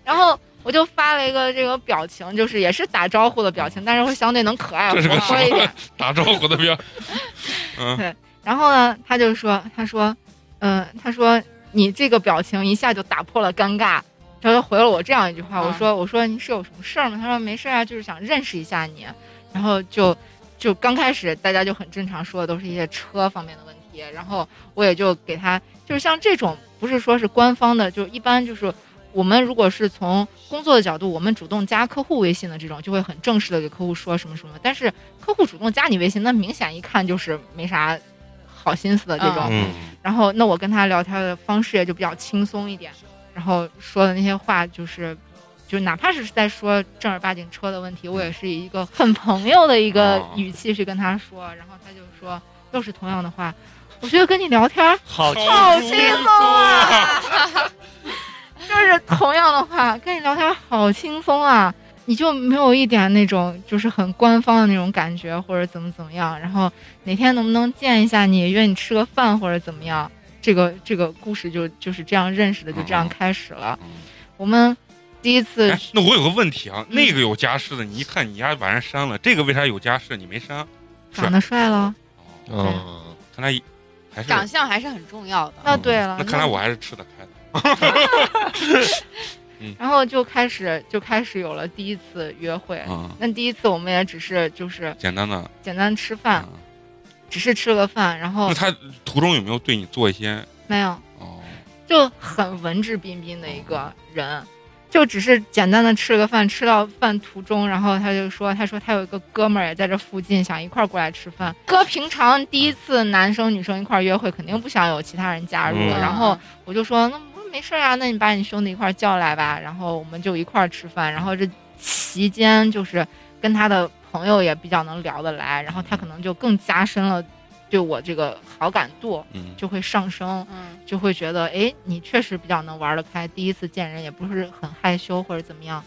然后我就发了一个这个表情，就是也是打招呼的表情，但是会相对能可爱活泼一点。打招呼的表，嗯对然后呢，他就说，他说，嗯、他说你这个表情一下就打破了尴尬。他就回了我这样一句话，嗯我说我说你是有什么事儿吗？他说没事儿啊，就是想认识一下你。然后就就刚开始大家就很正常说的都是一些车方面的问题，然后我也就给他就是像这种不是说是官方的，就一般就是我们如果是从工作的角度，我们主动加客户微信的这种，就会很正式的给客户说什么什么。但是客户主动加你微信，那明显一看就是没啥好心思的这种。嗯然后那我跟他聊天的方式也就比较轻松一点，然后说的那些话就是，就哪怕是在说正儿八经车的问题，我也是以一个很朋友的一个哦语气去跟他说，然后他就说又是同样的话，我觉得跟你聊天好好轻松啊，就是同样的话跟你聊天好轻松啊。你就没有一点那种就是很官方的那种感觉，或者怎么怎么样，然后哪天能不能见一下你，约你吃个饭或者怎么样？这个这个故事就就是这样认识的，就这样开始了。嗯我们第一次哎，那我有个问题啊，嗯那个有家室的，你一看你丫把人删了，这个为啥有家室你没删？长得帅了，嗯，看来还是长相还是很重要的。那对了，那看来我还是吃得开的。然后就开始就开始有了第一次约会。嗯，那第一次我们也只是就是简单的。简单吃饭，嗯只是吃了个饭，然后那他途中有没有对你做一些？没有，哦，就很文质彬彬的一个人，就只是简单的吃了个饭，吃到饭途中，然后他就说，他说他有一个哥们儿也在这附近，想一块儿过来吃饭。哥平常第一次男生女生一块儿约会，肯定不想有其他人加入，嗯然后我就说，那没事儿啊，那你把你兄弟一块儿叫来吧，然后我们就一块儿吃饭，然后这期间就是跟他的朋友也比较能聊得来，然后他可能就更加深了对我这个好感度，嗯，就会上升。嗯。就会觉得，哎，你确实比较能玩得开，第一次见人也不是很害羞或者怎么样，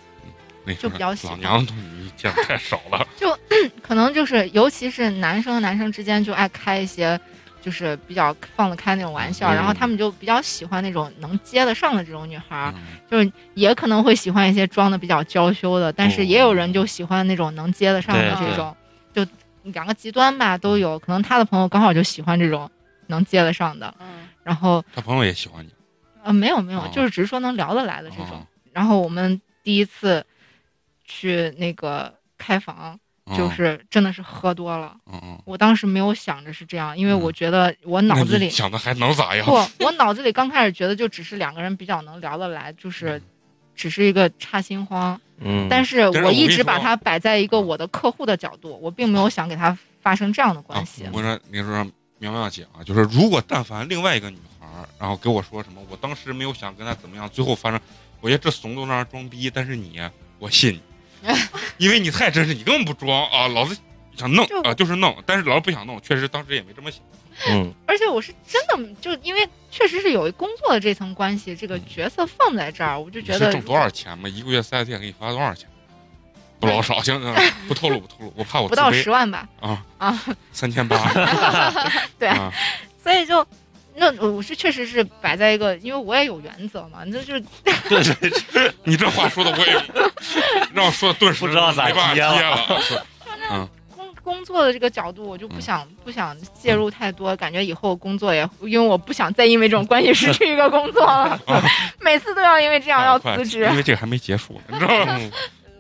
那就比较喜欢老娘你见的太少了。就 可能就是尤其是男生和男生之间就爱开一些，就是比较放得开那种玩笑，嗯。然后他们就比较喜欢那种能接得上的这种女孩，嗯。就是也可能会喜欢一些装的比较娇羞的，但是哦。也有人就喜欢那种能接得上的这种，就两个极端吧都有，可能他的朋友刚好就喜欢这种能接得上的，嗯然后他朋友也喜欢你。呃没有没有哦，就是只是说能聊得来的这种。哦然后我们第一次去那个开房，就是真的是喝多了。嗯嗯，我当时没有想着是这样，因为嗯我觉得我脑子里想的还能咋样？不，我脑子里刚开始觉得就只是两个人比较能聊得来，就是只是一个插心慌。嗯，但是我我一直把它摆在一个我的客户的角度，我并没有想给他发生这样的关系啊。我说，你说苗苗姐啊，就是如果但凡另外一个女孩儿，然后给我说什么，我当时没有想跟她怎么样，最后发生，我觉得这怂都让人装逼，但是你，我信你，因为你太真实，你根本不装啊，老子想弄就啊，就是弄，但是老子不想弄，确实当时也没这么想。嗯，而且我是真的就因为确实是有工作的这层关系，这个角色放在这儿，我就觉得挣多少钱嘛？一个月四 S 店给你发多少钱？不老少，行，行 不透露不透露，我怕我不到十万吧？啊。啊，三千八，对。啊，所以就。那我是确实是摆在一个，因为我也有原则嘛，那就是对对对，你这话说的我也让我说的顿时不知道咋接了。嗯工工作的这个角度，我就不嗯想、不想介入太多，感觉以后工作也，因为我不想再因为这种关系失去一个工作了 每次都要因为这样要辞职。因为这个还没结束呢，你知道吗？嗯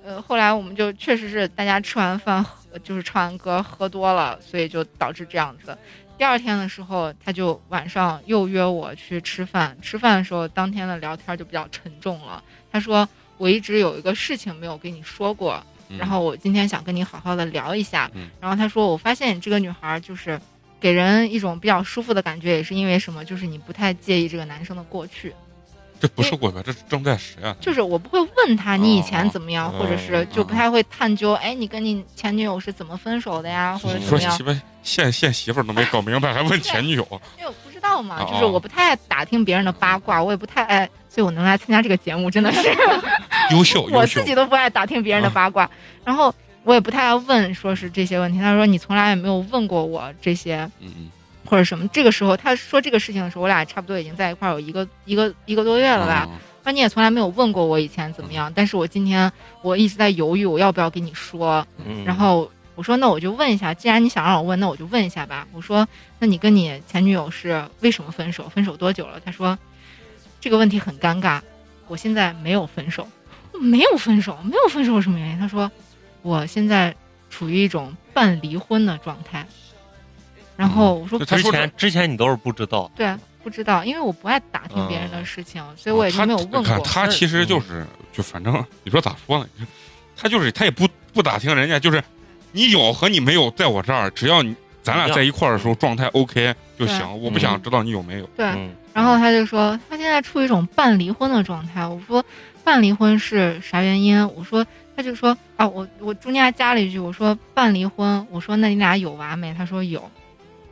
呃，后来我们就确实是大家吃完饭喝，就是唱完歌喝多了，所以就导致这样子。第二天的时候，他就晚上又约我去吃饭。吃饭的时候，当天的聊天就比较沉重了。他说：“我一直有一个事情没有跟你说过，然后我今天想跟你好好的聊一下。嗯然后他说：“我发现你这个女孩儿就是给人一种比较舒服的感觉，也是因为什么？就是你不太介意这个男生的过去。这不是过去，这是正在实验。就是我不会问他你以前怎么样，哦或者是就不太会探究，哎，你跟你前女友是怎么分手的呀，或者怎么样说媳？妇现现媳妇儿都没搞明白，还问前女友？因为我不知道嘛，哦就是我不太爱打听别人的八卦，我也不太爱，所以我能来参加这个节目，真的是 优秀，我自。己都不爱打听别人的八卦，然后我也不太爱问，说是这些问题。他说你从来也没有问过我这些嗯嗯，或者什么。这个时候他说这个事情的时候，我俩差不多已经在一块儿有一个一个一个多月了吧。嗯说你也从来没有问过我以前怎么样，但是我今天我一直在犹豫，我要不要跟你说。嗯然后我说那我就问一下，既然你想让我问，那我就问一下吧。我说那你跟你前女友是为什么分手？分手多久了？他说这个问题很尴尬，我现在没有分手，没有分手，没有分手是什么原因？他说我现在处于一种半离婚的状态。然后我说之前之前你都是不知道，对，不知道，因为我不爱打听别人的嗯事情，所以我也就他没有问过。看他其实就是就反正你说咋说呢？他就是他也不不打听人家，就是你有和你没有在我这儿，只要你咱俩在一块儿的时候状态 OK 就行，我不想知道你有没有。对，嗯，然后他就说他现在处于一种半离婚的状态。我说半离婚是啥原因？我说他就说啊，我我中间还加了一句，我说办离婚，我说那你俩有娃没？他说有。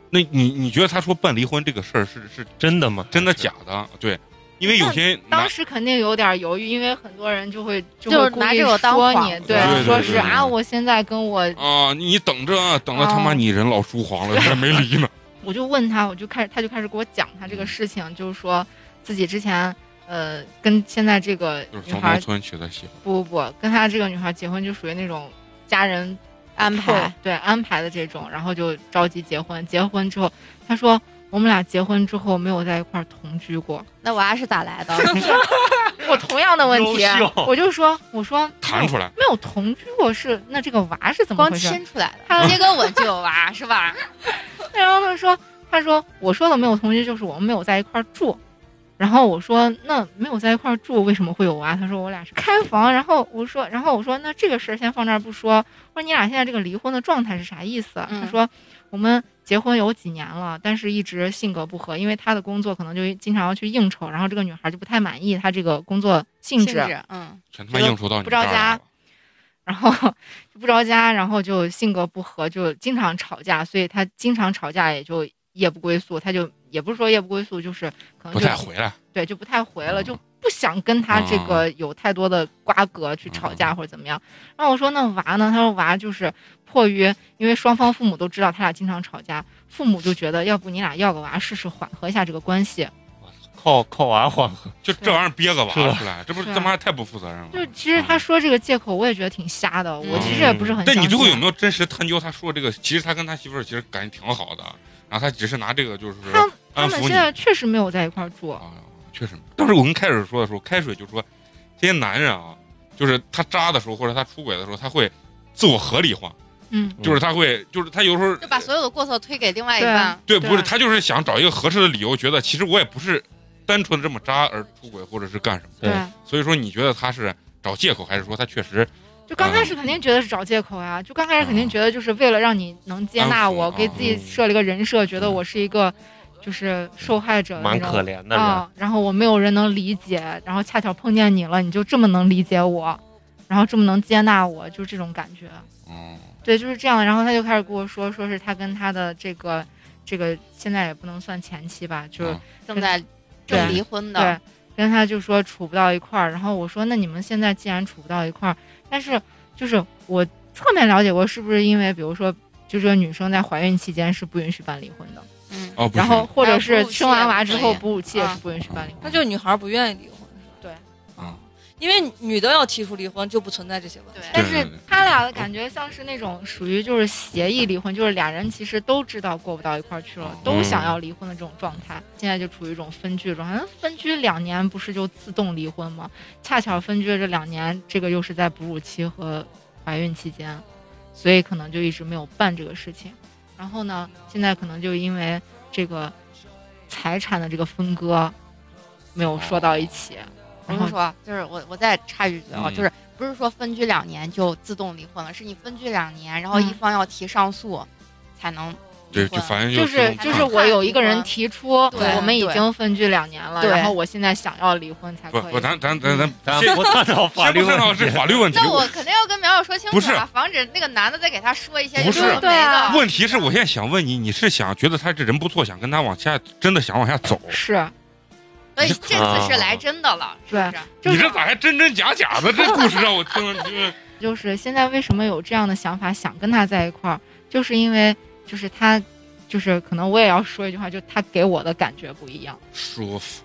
那你你觉得他说办离婚这个事儿是是真的吗？真的假的？对，因为有些当时肯定有点犹豫，因为很多人就会就就是会故意拿这个当说你，对，说是啊，我现在跟我，啊，你等着啊，等着他妈哦你人老珠黄了，还没离呢。我就问他，我就开始他就开始给我讲他这个事情，就是说自己之前呃跟现在这个女孩从农村娶的媳妇，不不不，跟他这个女孩结婚就属于那种家人安排。对安排的这种，然后就着急结婚。结婚之后，他说我们俩结婚之后没有在一块儿同居过。那娃是咋来的？我同样的问题，我就说我说弹出来。没有同居过是那这个娃是怎么光回事？亲出来的他的，接个吻就有娃是吧？然后他说他说我说的没有同居就是我们没有在一块儿住。然后我说那没有在一块儿住为什么会有娃？他说我俩是开房。然后我说然后我说那这个事儿先放这儿不说。我说你俩现在这个离婚的状态是啥意思？嗯他说我们结婚有几年了，但是一直性格不合，因为他的工作可能就经常要去应酬，然后这个女孩就不太满意他这个工作性质，嗯，全他妈应酬到你不着家 然后就不着家，然后就性格不合，就经常吵架，所以他经常吵架也就夜不归宿，他就也不是说夜不归宿，就是可能不就太回来。对，就不太回了，嗯就不想跟他这个有太多的瓜葛去吵架或者怎么样。然后我说那娃呢？他说娃就是迫于因为双方父母都知道他俩经常吵架，父母就觉得要不你俩要个娃试试缓和一下这个关系。靠靠娃缓和，就这玩意儿憋个娃出来，这不是是他妈太不负责任了。就其实他说这个借口，我也觉得挺瞎的，我嗯其实也不是很。但你最后有没有真实探究他说这个？其实他跟他媳妇儿其实感情挺好的，然后他只是拿这个就是他他们现在确实没有在一块儿住。啊，确实。当时我跟开水说的时候，开水就说这些男人啊，就是他渣的时候或者他出轨的时候，他会自我合理化，嗯，就是他会，就是他有时候就把所有的过错推给另外一半。对，对不是他就是想找一个合适的理由，觉得其实我也不是单纯的这么渣而出轨或者是干什么。对对。所以说，你觉得他是找借口，还是说他确实就刚开始肯定觉得是找借口呀，就刚开始肯定觉得就是为了让你能接纳我，给自己设了一个人设，觉得我是一个就是受害者蛮可怜的人。啊，然后我没有人能理解，然后恰巧碰见你了，你就这么能理解我，然后这么能接纳我，就这种感觉。嗯对，就是这样。然后他就开始跟我说，说是他跟他的这个这个现在也不能算前妻吧，就是啊正在正离婚的，对，跟他就说处不到一块儿。然后我说，那你们现在既然处不到一块儿，但是就是我侧面了解过，是不是因为比如说，就这个女生在怀孕期间是不允许办离婚的，嗯，哦，然后或者是生完娃之后哺乳期也是啊不允许办离婚那。就是女孩不愿意离婚，是吧？对啊，因为女的要提出离婚，就不存在这些问题。对但是他俩的感觉像是那种属于就是协议离婚，就是俩人其实都知道过不到一块儿去了，嗯都想要离婚的这种状态。现在就处于一种分居状态。那分居两年不是就自动离婚吗？恰巧分居的这两年，这个又是在哺乳期和怀孕期间，所以可能就一直没有办这个事情。然后呢，现在可能就因为这个财产的这个分割没有说到一起，我跟你说，就是我我再插一句啊，嗯。就是不是说分居两年就自动离婚了，是你分居两年，然后嗯。一方要提上诉才能离对，就反正就是就是我有一个人提出，对我们已经分居两年了，然后我现在想要离婚才可以。不不，咱咱咱咱咱先不探讨法律问题。法律问题。那我肯定要跟苗苗说清楚不是啊，防止那个男的再给他说一些不是有的没的。问题是我现在想问你，你是想觉得他这人不错，想跟他往下，真的想往下走？是，所以这次是来真的了，是不是？你这咋还真真假假的？这故事让我听了，就是就是现在为什么有这样的想法，想跟他在一块儿，就是因为就是他，就是可能我也要说一句话，就他给我的感觉不一样。舒服。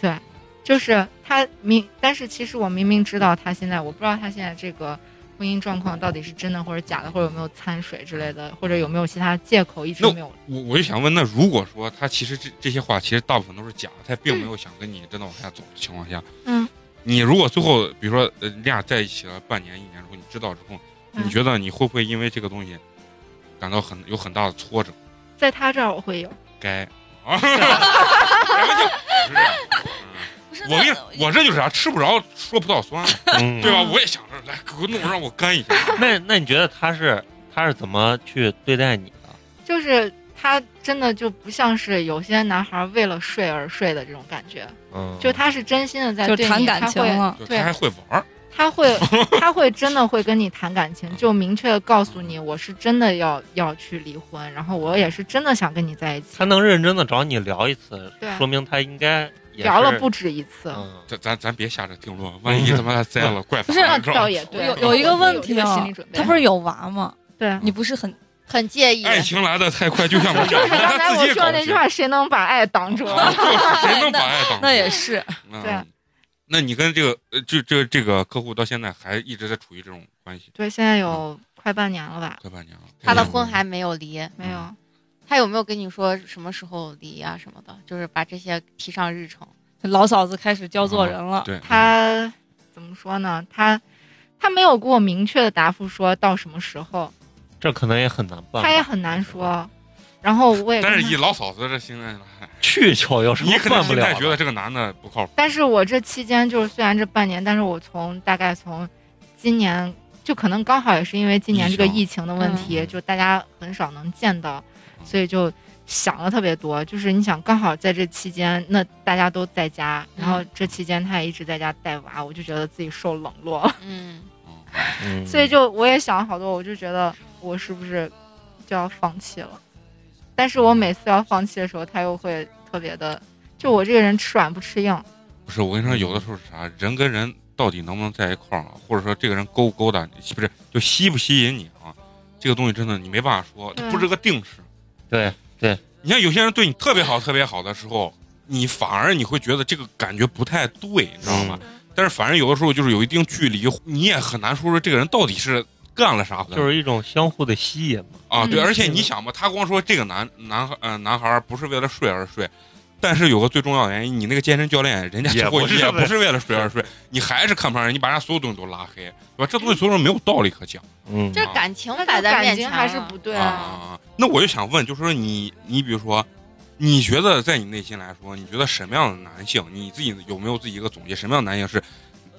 对就是他明，但是其实我明明知道他现在，我不知道他现在这个婚姻状况到底是真的或者假的，或者有没有掺水之类的，或者有没有其他借口一直那没有。我我就想问，那如果说他其实这这些话其实大部分都是假的，他并没有想跟你真的往下走的情况下，嗯，你如果最后比如说呃你俩在一起了半年一年之后，你知道之后，嗯你觉得你会不会因为这个东西感到很有很大的挫折？在他这儿我会有，该 啊，我跟你我这就是啥，吃不着说葡萄酸，嗯 对吧？我也想着来给我弄让我干一下。那那你觉得他是他是怎么去对待你的？就是他真的就不像是有些男孩为了睡而睡的这种感觉，嗯，就他是真心的在对你，就谈感他会情了，对就他还会玩儿，他会他会真的会跟你谈感情，就明确的告诉你，我是真的要要去离婚，然后我也是真的想跟你在一起他，能认真的找你聊一次，说明他应该聊了不止一次。嗯，咱咱咱别下这定论，万一他妈栽了，怪不是？倒也对，有有一个问题啊心理准备他不是有娃吗？对。你不是很很介意。爱情来的太快，就像我 就是刚才我说。的那句话，谁能把爱当真？就 是谁能把爱当？那也。是，嗯对。那你跟这个呃，就这这个客户到现在还一直在处于这种关系，对，现在有快半年了吧？快半年了。他的婚还没有离，没有，他有没有跟你说什么时候离啊什么的？就是把这些提上日程。老嫂子开始教做人了。对，他怎么说呢？他他没有给我明确的答复，说到什么时候，这可能也很难办。他也很难说。然后我也但是以老嫂子这现在，哎去求有什么你可能办不了的？现在觉得这个男的不靠谱。但是我这期间就是虽然这半年，但是我从大概从今年，就可能刚好也是因为今年这个疫情的问题，嗯就大家很少能见到，所以就想了特别多。就是你想，刚好在这期间，那大家都在家，然后这期间他也一直在家带娃，我就觉得自己受冷落了，嗯，嗯，所以就我也想了好多，我就觉得我是不是就要放弃了？但是我每次要放弃的时候，他又会特别的，就我这个人吃软不吃硬。不是，我跟你说，有的时候是啥，人跟人到底能不能在一块儿啊，或者说这个人勾不勾搭你，不是就吸不吸引你啊？这个东西真的你没办法说，对不是个定式。对你像有些人对你特别好、特别好的时候，你反而你会觉得这个感觉不太对，你知道吗？但是反正有的时候就是有一定距离，你也很难说说这个人到底是干了啥，就是一种相互的吸引嘛。啊，对，嗯而且你想吧，他光说这个男男孩呃男孩不是为了睡而睡，但是有个最重要的原因，你那个健身教练人家也最后不是为也不是为了睡而睡，你还是看不上人，你把人家所有东西都拉黑，对吧？这东西所以说没有道理可讲嗯，这感情摆这感情在面前还是不对啊！那我就想问，就是说你你比如说，你觉得在你内心来说，你觉得什么样的男性，你自己有没有自己一个总结？什么样的男性是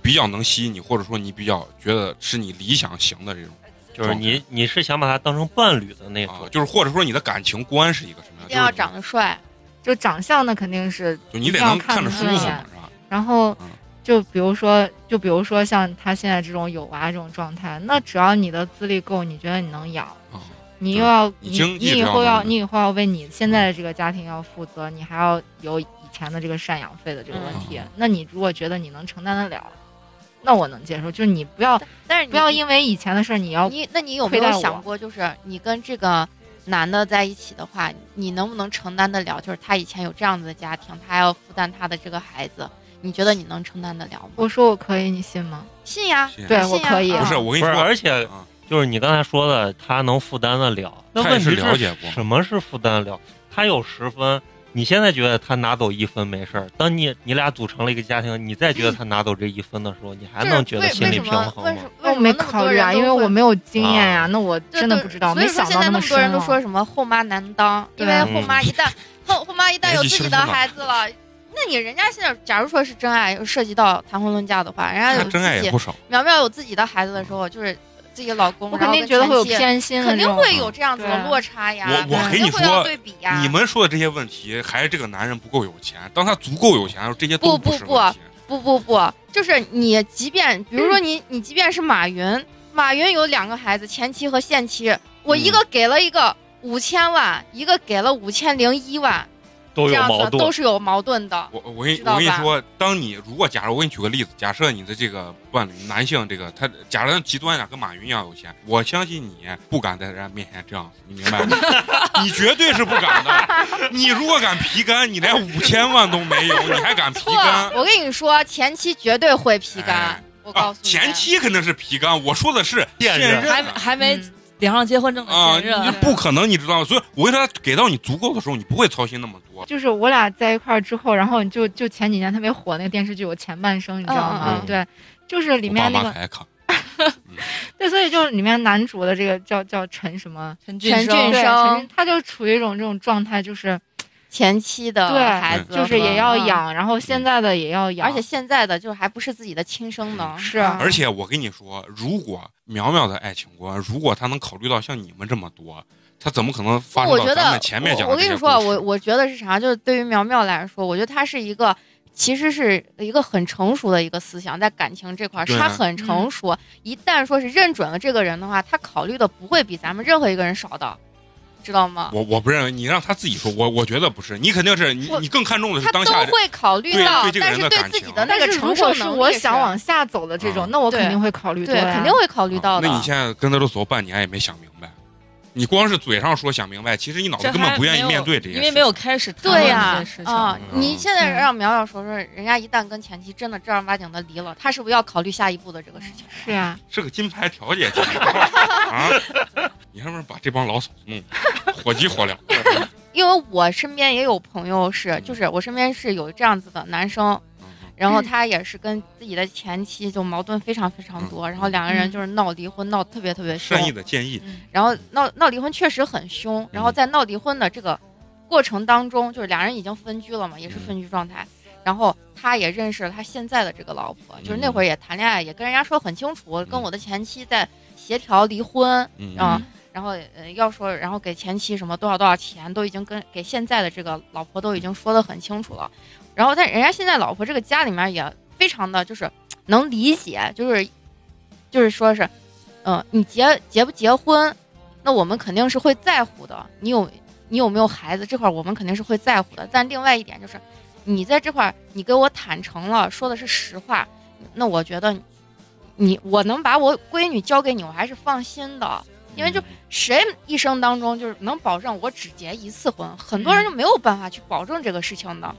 比较能吸引你，或者说你比较觉得是你理想型的这种就是你你是想把他当成伴侣的那啊种？，就是或者说你的感情观是一个什么样？一定要长得帅。就长相那肯定是就你得要能看着舒服嘛，得顺眼是吧？然后嗯就比如说，就比如说像他现在这种有娃这种状态，那只要你的资历够，你觉得你能养，啊你又要你你经济你以后要你以后要为你现在的这个家庭要负责，你还要有以前的这个赡养费的这个问题。嗯那你如果觉得你能承担得了，那我能接受。就是你不要但是你不要因为以前的事儿你要你，那你有没有想过，就是你跟这个男的在一起的话，你能不能承担得了？就是他以前有这样子的家庭，他还要负担他的这个孩子，你觉得你能承担得了吗？我说我可以，你信吗？信呀，对我可以啊不是我跟你，说，而且啊就是你刚才说的，他能负担得了。那他也是问题了解过什么是负担得了？他有十分，你现在觉得他拿走一分没事儿，当你你俩组成了一个家庭，你再觉得他拿走这一分的时候，你还能觉得为心里平为什么？衡吗？为什么？那我没为什么那么考虑啊，因为我没有经验呀、啊那我真的不知道，所以说没想到么现在那么多人都说什么后妈难当，因为后妈一旦 后后妈一旦有自己的孩子了，那你人家现在假如说是真爱，涉及到谈婚论嫁的话，人家有真爱自己也不少，苗苗有自己的孩子的时候，就是自己老公，我肯定觉得会有偏心肯定，会有这样子的落差呀，我我肯跟你说。你们说的这些问题，还是这个男人不够有钱。当他足够有钱的时候，这些都不不是问题。不不不，就是你即便比如说你你即便是马云，马云有两个孩子，前妻和现妻，我一个给了一个五千万，一个给了五千零一万，都有矛盾都。是有矛盾的。我我跟你我跟你说，当你如果假如我给你举个例子，假设你的这个伴侣男性这个他，假如极端一点，跟马云一样有钱，我相信你不敢在人家面前这样子，你明白吗？你绝对是不敢的。你如果敢皮干，你连五千万都没有，你还敢皮干，？我跟你说，前期绝对会皮干我告诉你，前期肯定是皮干，我说的是现现任任还还没嗯领上结婚证的啊，前任你这不可能，你知道吗？所以我给他给到你足够的时候，你不会操心那么多。就是我俩在一块儿之后，然后就就前几年特别火那个电视剧《我前半生》，你知道吗？对，就是里面那个 对，所以就是里面男主的这个叫叫陈什么，陈俊生。陈，俊生。他就处于一种这种状态，就是前妻的对孩子，就是也要嗯，养，然后现在的也要养，而且现在的就是还不是自己的亲生的，是嗯而且我跟你说，如果苗苗的爱情观，如果他能考虑到像你们这么多，他怎么可能发生我觉得到咱们前面讲的我我跟你说，我我觉得是啥？就是对于苗苗来说，我觉得他是一个。其实是一个很成熟的一个思想，在感情这块儿，他很成熟。一旦说是认准了这个人的话，他考虑的不会比咱们任何一个人少的，知道吗？我我不认为，你让他自己说，我我觉得不是，你肯定是你你更看重的是当下都。会考虑对到，对这个但是对人的感情自己的那但个承是如果是受能力我想往下走的这种，嗯那我肯定会考虑多对，肯定会考虑到的。那你现在跟他都走半年也没想明白，你光是嘴上说想明白，其实你脑子根本不愿意面对这些事情，因为没有开始对呀啊！嗯你现在嗯让苗苗说说，人家一旦跟前妻真的正儿八经的离了，他是不是要考虑下一步的这个事情？是呀，是个金牌调解机构 啊！你是不是把这帮老嫂子弄得 火急火燎？因为我身边也有朋友是，嗯就是我身边是有这样子的男生，嗯然后他也是跟自己的前妻就矛盾非常非常多，然后两个人就是闹离婚，闹特别特别凶。善，意的建议，然后闹闹离婚确实很凶，然后在闹离婚的这个过程当中，就是两人已经分居了嘛，也是分居状态。然后他也认识了他现在的这个老婆，就是那会儿也谈恋爱，也跟人家说很清楚，跟我的前妻在协调离婚嗯啊。然后呃要说，然后给前妻什么多少多少钱，都已经跟给现在的这个老婆都已经说得很清楚了。然后但人家现在老婆这个家里面也非常的就是能理解，就是就是说是，嗯、你结结不结婚，那我们肯定是会在乎的。你有你有没有孩子这块儿，我们肯定是会在乎的。但另外一点就是，你在这块儿你给我坦诚了，说的是实话，那我觉得你我能把我闺女交给你，我还是放心的。因为就谁一生当中就是能保证我只结一次婚，很多人就没有办法去保证这个事情的。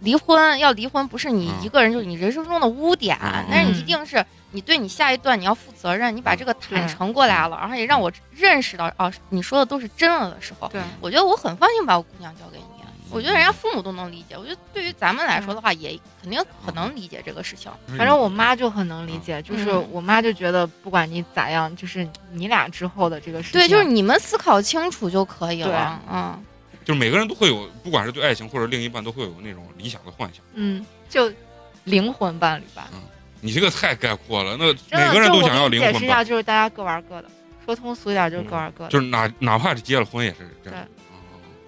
嗯离婚要离婚，不是你嗯。一个人，就是你人生中的污点，嗯。但是你一定是你对你下一段你要负责任，你把这个坦诚过来了，然后也让我认识到哦，你说的都是真的的时候，对，我觉得我很放心把我姑娘交给你。我觉得人家父母都能理解，我觉得对于咱们来说的话，也肯定很能理解这个事情。反正我妈就很能理解，就是嗯我妈就觉得不管你咋样，就是你俩之后的这个事情，对，就是你们思考清楚就可以了。嗯，就是每个人都会有，不管是对爱情或者另一半，都会有那种理想的幻想。嗯，就灵魂伴侣吧。嗯你这个太概括了，那每个人都想要灵魂解释一下，就是大家各玩各的，说通俗一点就是各玩各的。就是哪哪怕是结了婚也是这样。对哦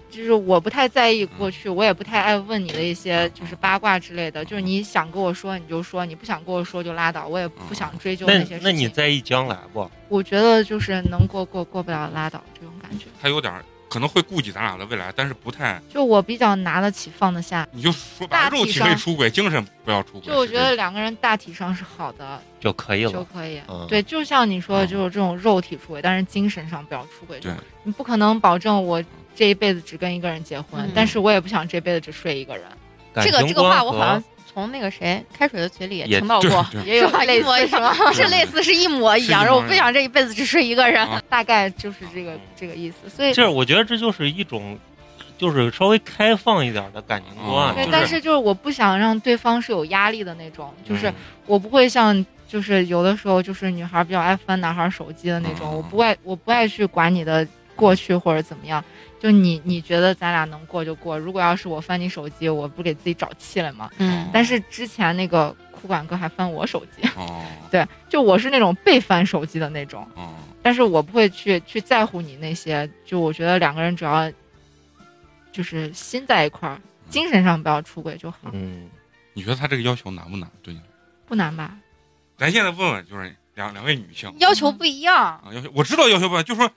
就是我不太在意过去，我也不太爱问你的一些就是八卦之类的。就是你想跟我说你就说，你不想跟我说就拉倒，我也不想追究那些事情。那你在意将来不？我觉得就是能过过过不了拉倒这种感觉。他有点儿可能会顾及咱俩的未来，但是不太，就我比较拿得起放得下，你就说吧，大体肉体可以上出轨，精神不要出轨。就我觉得两个人大体上是好的就可以了。就可以。嗯对，就像你说就是这种肉体出轨，但是精神上不要出轨。对，你不可能保证我这一辈子只跟一个人结婚，嗯但是我也不想这辈子只睡一个人。这个这个话我好像从那个谁开水的嘴里也听到过，对也有？类似是吗？样，是类似是一模一样。然后我不想这一辈子只睡一个人。啊大概就是这个这个意思。所以这我觉得这就是一种，就是稍微开放一点的感情观。哦对，就但是就是我不想让对方是有压力的那种，就是嗯我不会像就是有的时候就是女孩比较爱翻男孩手机的那种，嗯我不爱我不爱去管你的过去或者怎么样。就你你觉得咱俩能过就过，如果要是我翻你手机，我不给自己找气了吗？嗯但是之前那个酷管哥还翻我手机，哦 对，就我是那种被翻手机的那种，哦，但是我不会去去在乎你那些，就我觉得两个人只要就是心在一块儿，精神上不要出轨就好，嗯，你觉得他这个要求难不难？对你来说，不难吧？咱现在问问，就是两两位女性要求不一样。啊，要求我知道要求不一样，就说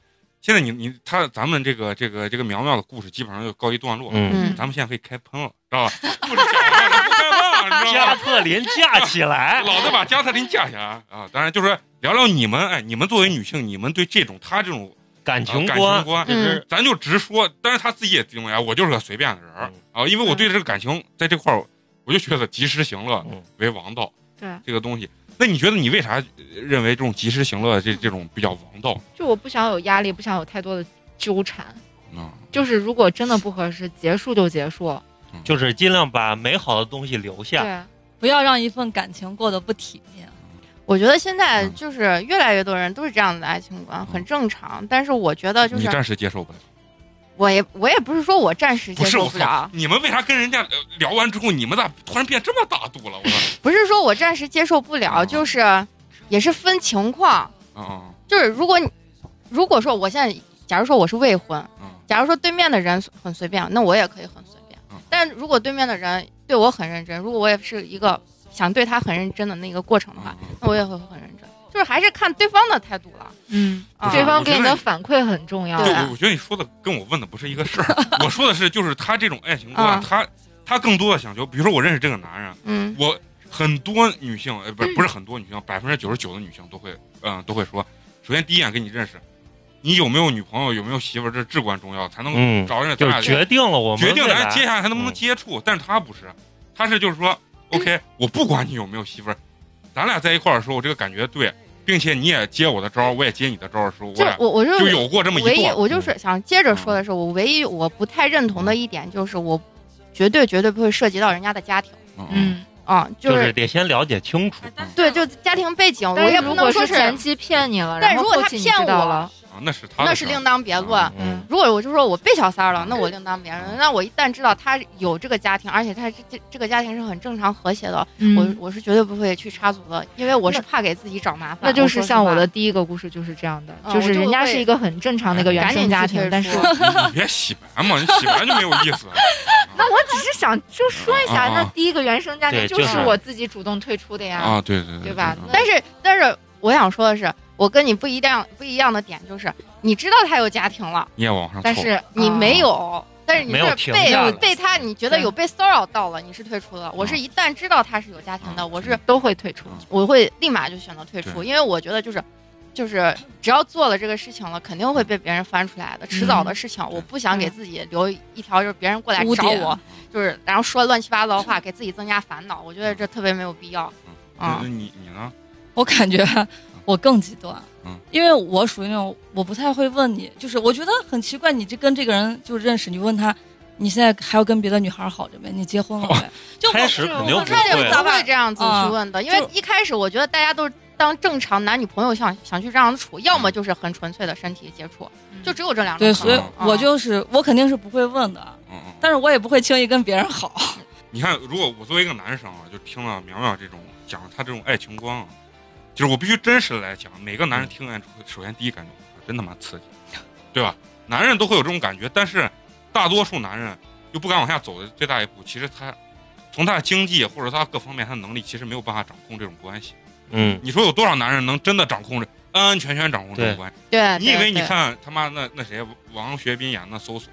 现在你你他咱们这个这个这个苗苗的故事基本上就告一段落，咱们现在可以开喷了，知道吧？故事讲完了，不开放，你知道加吗？特林架起来，老子把加特林架起来啊！当然就是说聊聊你们，哎，你们作为女性，你们对这种他这种感情感情观咱就直说。但是他自己也定位啊，我就是个随便的人儿啊，因为我对这个感情在这块儿，我就觉得及时行乐嗯为王道对，这个东西。那你觉得你为啥呃认为这种及时行乐这这种比较王道就我不想有压力，不想有太多的纠缠。啊？就是如果真的不合适，结束就结束。就是尽量把美好的东西留下。对，不要让一份感情过得不体面。我觉得现在嗯就是越来越多人都是这样的爱情观，很正常。但是我觉得就是你暂时接受不了。我也我也不是说我暂时接受不了，，你们为啥跟人家聊聊完之后，你们咋突然变这么大度了？我操！不是说我暂时接受不了，啊就是也是分情况。就是如果你如果说我现在，假如说我是未婚，啊！假如说对面的人很随便，那我也可以很随便嗯。但如果对面的人对我很认真，如果我也是一个想对他很认真的那个过程的话，啊那我也会很认真。就是还是看对方的态度了。嗯，啊对方给你的反馈很重要。对，我我觉得你说的跟我问的不是一个事儿。我说的是，就是他这种爱情观，啊他他更多的想求，比如说我认识这个男人，嗯我很多女性，呃，不是不是很多女性，百分之九十九的女性都会，嗯、都会说，首先第一眼跟你认识，你有没有女朋友，有没有媳妇儿，这至关重要，才能嗯找人就是咱俩决定了我们决定咱接下来还能不能嗯接触。但是他不是，他是就是说，OK，我不管你有没有媳妇儿，咱俩在一块儿的时候，我这个感觉对，并且你也接我的招，我也接你的招的时候，我我我就就有过这么一唯一段。我就是想接着说的是，我唯一我不太认同的一点就是我绝对绝对不会涉及到人家的家庭。嗯，嗯，啊，就就是是得先了解清楚。对，就家庭背景，我也不能说是前期骗你了，但然后如果他骗后期你知道我了，啊，那是他那是另当别论。嗯，如果我就说我被小三了，那我另当别论。那我一旦知道他有这个家庭，而且他这这这个家庭是很正常和谐的，嗯我我是绝对不会去插足的，因为我是怕给自己找麻烦。那就是像我的第一个故事就是这样的，嗯就是人家是一个很正常的一个原生家，庭但是你别洗白嘛，你洗白就没有意思。那我只是想就说一下，那第一个原生家庭就是我自己主动退出的呀。啊，对对对对吧嗯但是但是我想说的是，我跟你不一样不一样的点就是，你知道他有家庭了，你也往上，但是你没有，有。但是你是被被他，你觉得有被骚扰到了，你是退出的。我是一旦知道他是有家庭的，嗯我是都会退出。我会立马就选择退出，因为我觉得就是，就是只要做了这个事情了，肯定会被别人翻出来的，迟早的事情。我不想给自己留一条，就是别人过来找我，就是然后说乱七八糟的话，给自己增加烦恼。我觉得这特别没有必要。啊那你你呢？我感觉我更极端，嗯因为我属于那种我不太会问你，就是我觉得很奇怪，你这跟这个人就认识，你问他。你现在还要跟别的女孩好着没？你结婚了没？就开始肯定不我开始会不会这样子啊去问的，因为一开始我觉得大家都是当正常男女朋友想想去这样子处，要么就是很纯粹的身体接触，就只有这两种对，所以我就是我肯定是不会问的。但是我也不会轻易跟别人好。你看，如果我作为一个男生啊，就听了苗苗这种讲他这种爱情观啊，就是我必须真实的来讲，每个男人听完之后，首先第一感觉，啊真他妈刺激，对吧？男人都会有这种感觉，但是大多数男人又不敢往下走的最大一步，其实他从他的经济或者他各方面他的能力，其实没有办法掌控这种关系。嗯，你说有多少男人能真的掌控着安安全全掌控这种关系？对，你以为你看他妈那那谁王学兵演那搜索，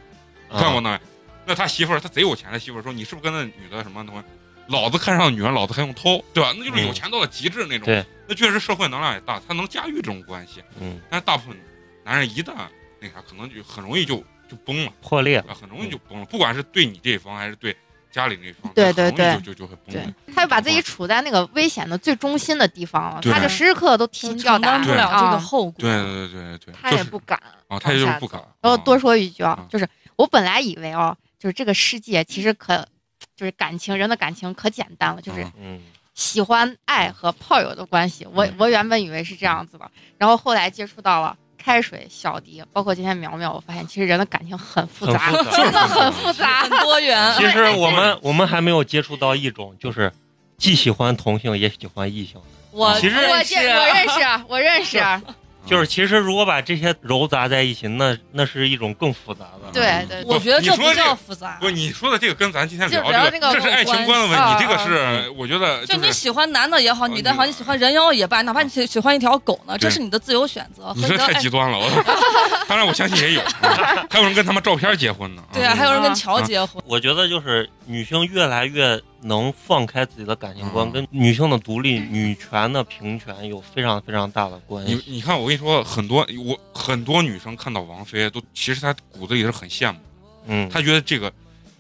啊看过那？那他媳妇儿，他贼有钱，他媳妇儿说：“你是不是跟那女的什么东西？老子看上女人，老子还用偷，对吧？那就是有钱到了极致那种。对，那确实社会能量也大，他能驾驭这种关系。嗯，但是大部分男人一旦那啥，可能就很容易就就崩了破裂，了，很容易就崩了。不管是对你这一方，还是对家里那一方，对对对就就就会崩对。，他就把自己处在那个危险的最中心的地方了，他就时时刻刻都提心吊承担胆不了这个啊后果。对对对对对，他也不敢。啊，他也就是不敢。然后多啊说一句啊啊，就是我本来以为啊，就是这个世界其实可，就是感情人的感情可简单了，就是喜欢、爱和炮友的关系。我嗯我原本以为是这样子的，然后后来接触到了开水、小迪，包括今天苗苗，我发现其实人的感情很复杂，复杂真的很复杂很。多元。其实我们我们还没有接触到一种，就是既喜欢同性也喜欢异性的。我其实我认识我认识，我认识，就是其实如果把这些揉杂在一起，那那是一种更复杂的。对对我觉得这不叫复杂不，，你说的这个跟咱今天聊这个这是爱情观的问啊题，这个啊是我觉得就你喜欢男的也好，啊女的也好，你你喜欢人妖也罢，哪怕你喜喜欢一条狗呢，这是你的自由选择。你这太极端了，我 当然我相信也有，啊还有人跟他们照片结婚呢。对啊，还有人跟啊乔结婚，我觉得就是女性越来越能放开自己的感情观，嗯。跟女性的独立、女权的平权有非常非常大的关系。你你看，我跟你说，很多我很多女生看到王菲，都其实她骨子里是很羡慕，嗯，她觉得这个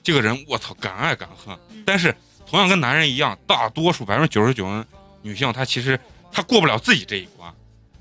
这个人，我操，敢爱敢恨。但是同样跟男人一样，大多数百分之九十九的女性，她其实她过不了自己这一关，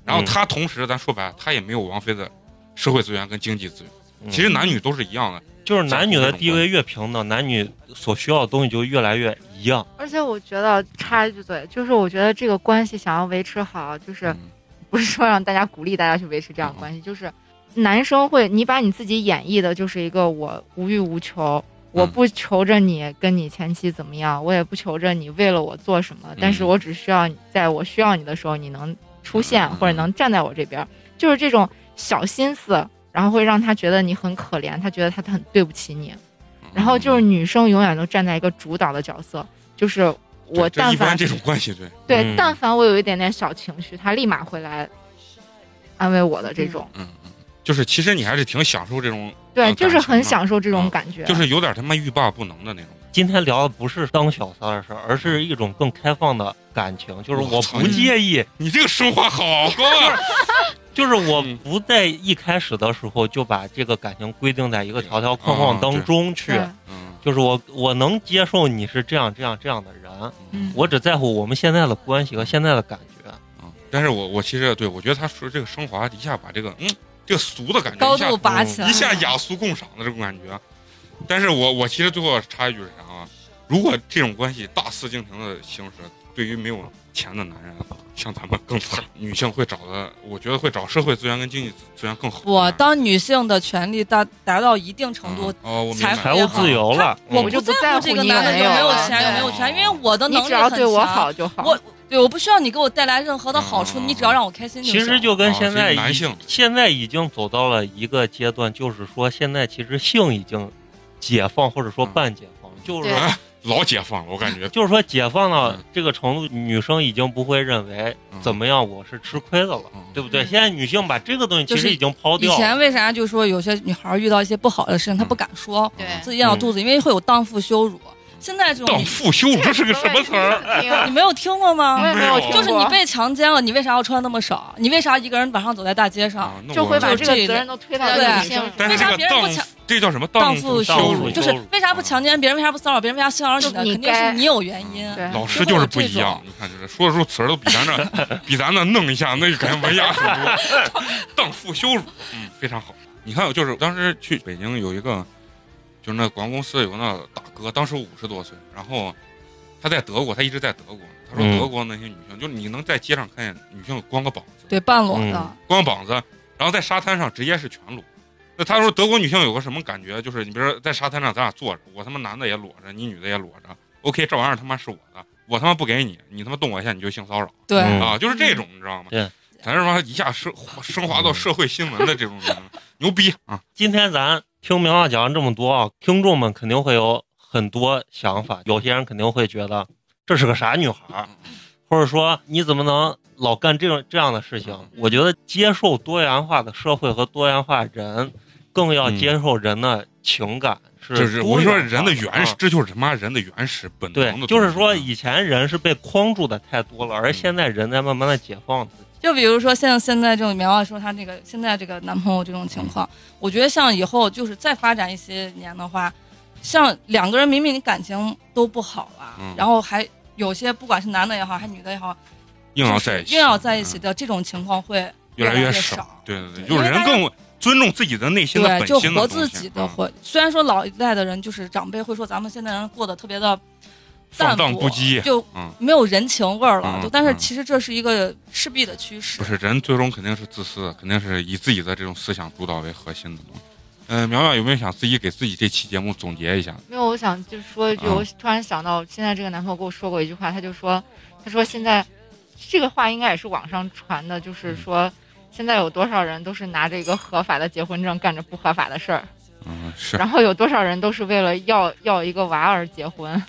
然后嗯。她同时，咱说白了，她也没有王菲的社会资源跟经济资源。嗯。其实男女都是一样的，就是男女的地位越平等，男女所需要的东西就越来越一样。而且我觉得插一句嘴，就是我觉得这个关系想要维持好，就是嗯。不是说让大家鼓励大家去维持这样的关系，就是男生会你把你自己演绎的就是一个我无欲无求，我不求着你跟你前妻怎么样，我也不求着你为了我做什么，但是我只需要在我需要你的时候你能出现嗯。或者能站在我这边，就是这种小心思，然后会让他觉得你很可怜，他觉得他很对不起你，然后就是女生永远都站在一个主导的角色，就是我但凡一般这种关系，对，对，嗯但凡我有一点点小情绪，他立马会来安慰我的这种。嗯嗯，就是其实你还是挺享受这种，对，呃就是很享受这啊种感觉。就是有点他妈欲罢不能的那种。今天聊的不是当小三的事儿，而是一种更开放的感情，就是我不介意，你这个升华好高啊！就是我嗯不在一开始的时候就把这个感情规定在一个条条框框当中去，嗯，就是我我能接受你是这样这样这样的人，嗯我只在乎我们现在的关系和现在的感觉。嗯，但是我我其实对我觉得他说这个升华一下把这个嗯这个俗的感觉高度拔起来，一下雅俗共赏的这种感觉。但是我我其实最后插一句是啥啊？如果这种关系大肆进行的形式，对于没有钱的男人，像咱们更惨，女性会找的，我觉得会找社会资源跟经济资源更好。我当女性的权利达达到一定程度嗯，哦，我明才白。财务自由了，我不不在在乎这个男的有没有有没有钱有没有权，因为我的能力很只要对我强好就好。我对，我不需要你给我带来任何的好处，嗯你只要让我开心就行。其实就跟现在男性。现在已经走到了一个阶段，就是说现在其实性已经解放或者说半解放，就是老解放了，我感觉。就是说解放到嗯这个程度，女生已经不会认为嗯怎么样我是吃亏的了，嗯对不对？嗯现在女性把这个东西其实已经抛掉以。前为啥就说有些女孩遇到一些不好的事情，她不敢说，对自己咽到肚子，因为会有荡妇羞辱。现在这种荡你妇羞辱，这是个什么词儿？你没有听过吗我？也没有听过，就是你被强奸了，你为啥要穿那么少？你为啥一个人晚上走在大街上？就我会把这个责任都推到女性为啥别人不强这叫什么荡妇妇羞辱就是为啥不强奸别人？为啥不骚扰别人？为啥性骚扰你呢？肯定是你有原因。老师就是不一样，你看这说得出词儿都比咱这 比咱那弄一下，那就感觉文雅很多。荡妇羞辱，嗯，非常好。你看，就是当时去北京有一个，就是那广告公司有个那大哥，当时五十多岁，然后他在德国，他一直在德国。他说嗯德国那些女性，就是你能在街上看见女性光个膀子，对，半裸嗯的，光膀子，然后在沙滩上直接是全裸。那他说德国女性有个什么感觉？就是你比如说在沙滩上咱俩坐着，我他妈男的也裸着，你女的也裸着，OK，这玩意儿他妈是我的，我他妈不给你，你他妈动我一下你就性骚扰、对，嗯啊，就是这种你知道吗？对，咱这他妈一下升升华到社会新闻的这种人，牛逼啊！今天咱听明浩讲了这么多啊，听众们肯定会有很多想法，有些人肯定会觉得这是个傻女孩儿，或者说你怎么能老干这种这样的事情？我觉得接受多元化的社会和多元化人，更要嗯。接受人的情感。是就是多元化我说人的原始，啊这就是他妈人的原始本能就是说啊。以前人是被框住的太多了，而嗯。现在人在慢慢的解放自己。就比如说像现在这种苗苗说她这个现在这个男朋友这种情况，我觉得像以后就是再发展一些年的话，像两个人明明感情都不好了，嗯然后还有些不管是男的也好，还是女的也好，硬要在一起，硬要在一起嗯的这种情况会越来越少。对对对，就是人更尊重自己的内心的对，就本心的活自己的活。虽然说老一代的人就是长辈会说咱们现在人过得特别的放淡薄荡不羁。就嗯，没有人情味儿了。嗯就但是嗯其实这是一个势必的趋势不。是人最终肯定是自私的，肯定是以自己的这种思想主导为核心的东西。嗯、苗苗有没有想自己给自己这期节目总结一下？没有，我想就是说一句，嗯我突然想到，现在这个男朋友跟我说过一句话，他就说，他说现在这个话应该也是网上传的，就是说现在有多少人都是拿着一个合法的结婚证干着不合法的事儿，嗯，是，然后有多少人都是为了要要一个娃而结婚。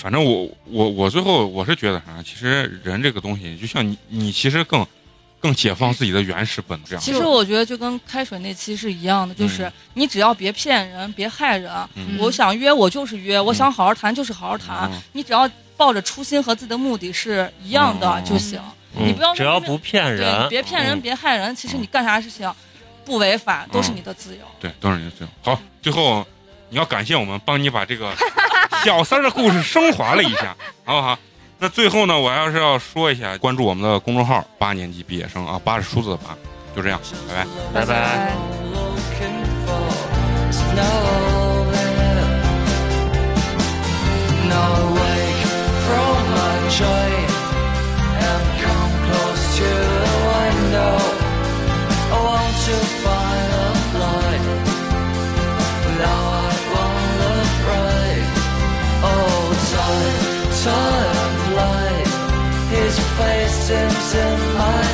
反正我我我最后我是觉得啥，其实人这个东西，就像你你其实更更解放自己的原始本能这样。其实我觉得就跟开水那期是一样的，就是嗯你只要别骗人，别害人。嗯我想约我就是约，我想好好谈就是好好谈。嗯你只要抱着初心和自己的目的是一样的嗯就行。你嗯不要只要不骗，人，别骗人，嗯别害人。其实你干啥事情不违法，都是你的自由。对，都是你的自由。好，最后你要感谢我们，帮你把这个 小三儿的故事升华了一下，好不好？那最后呢，我要是要说一下，关注我们的公众号“八年级毕业生”啊，八是数字的八，就这样，拜拜。拜拜。looking for child light. His face in mine.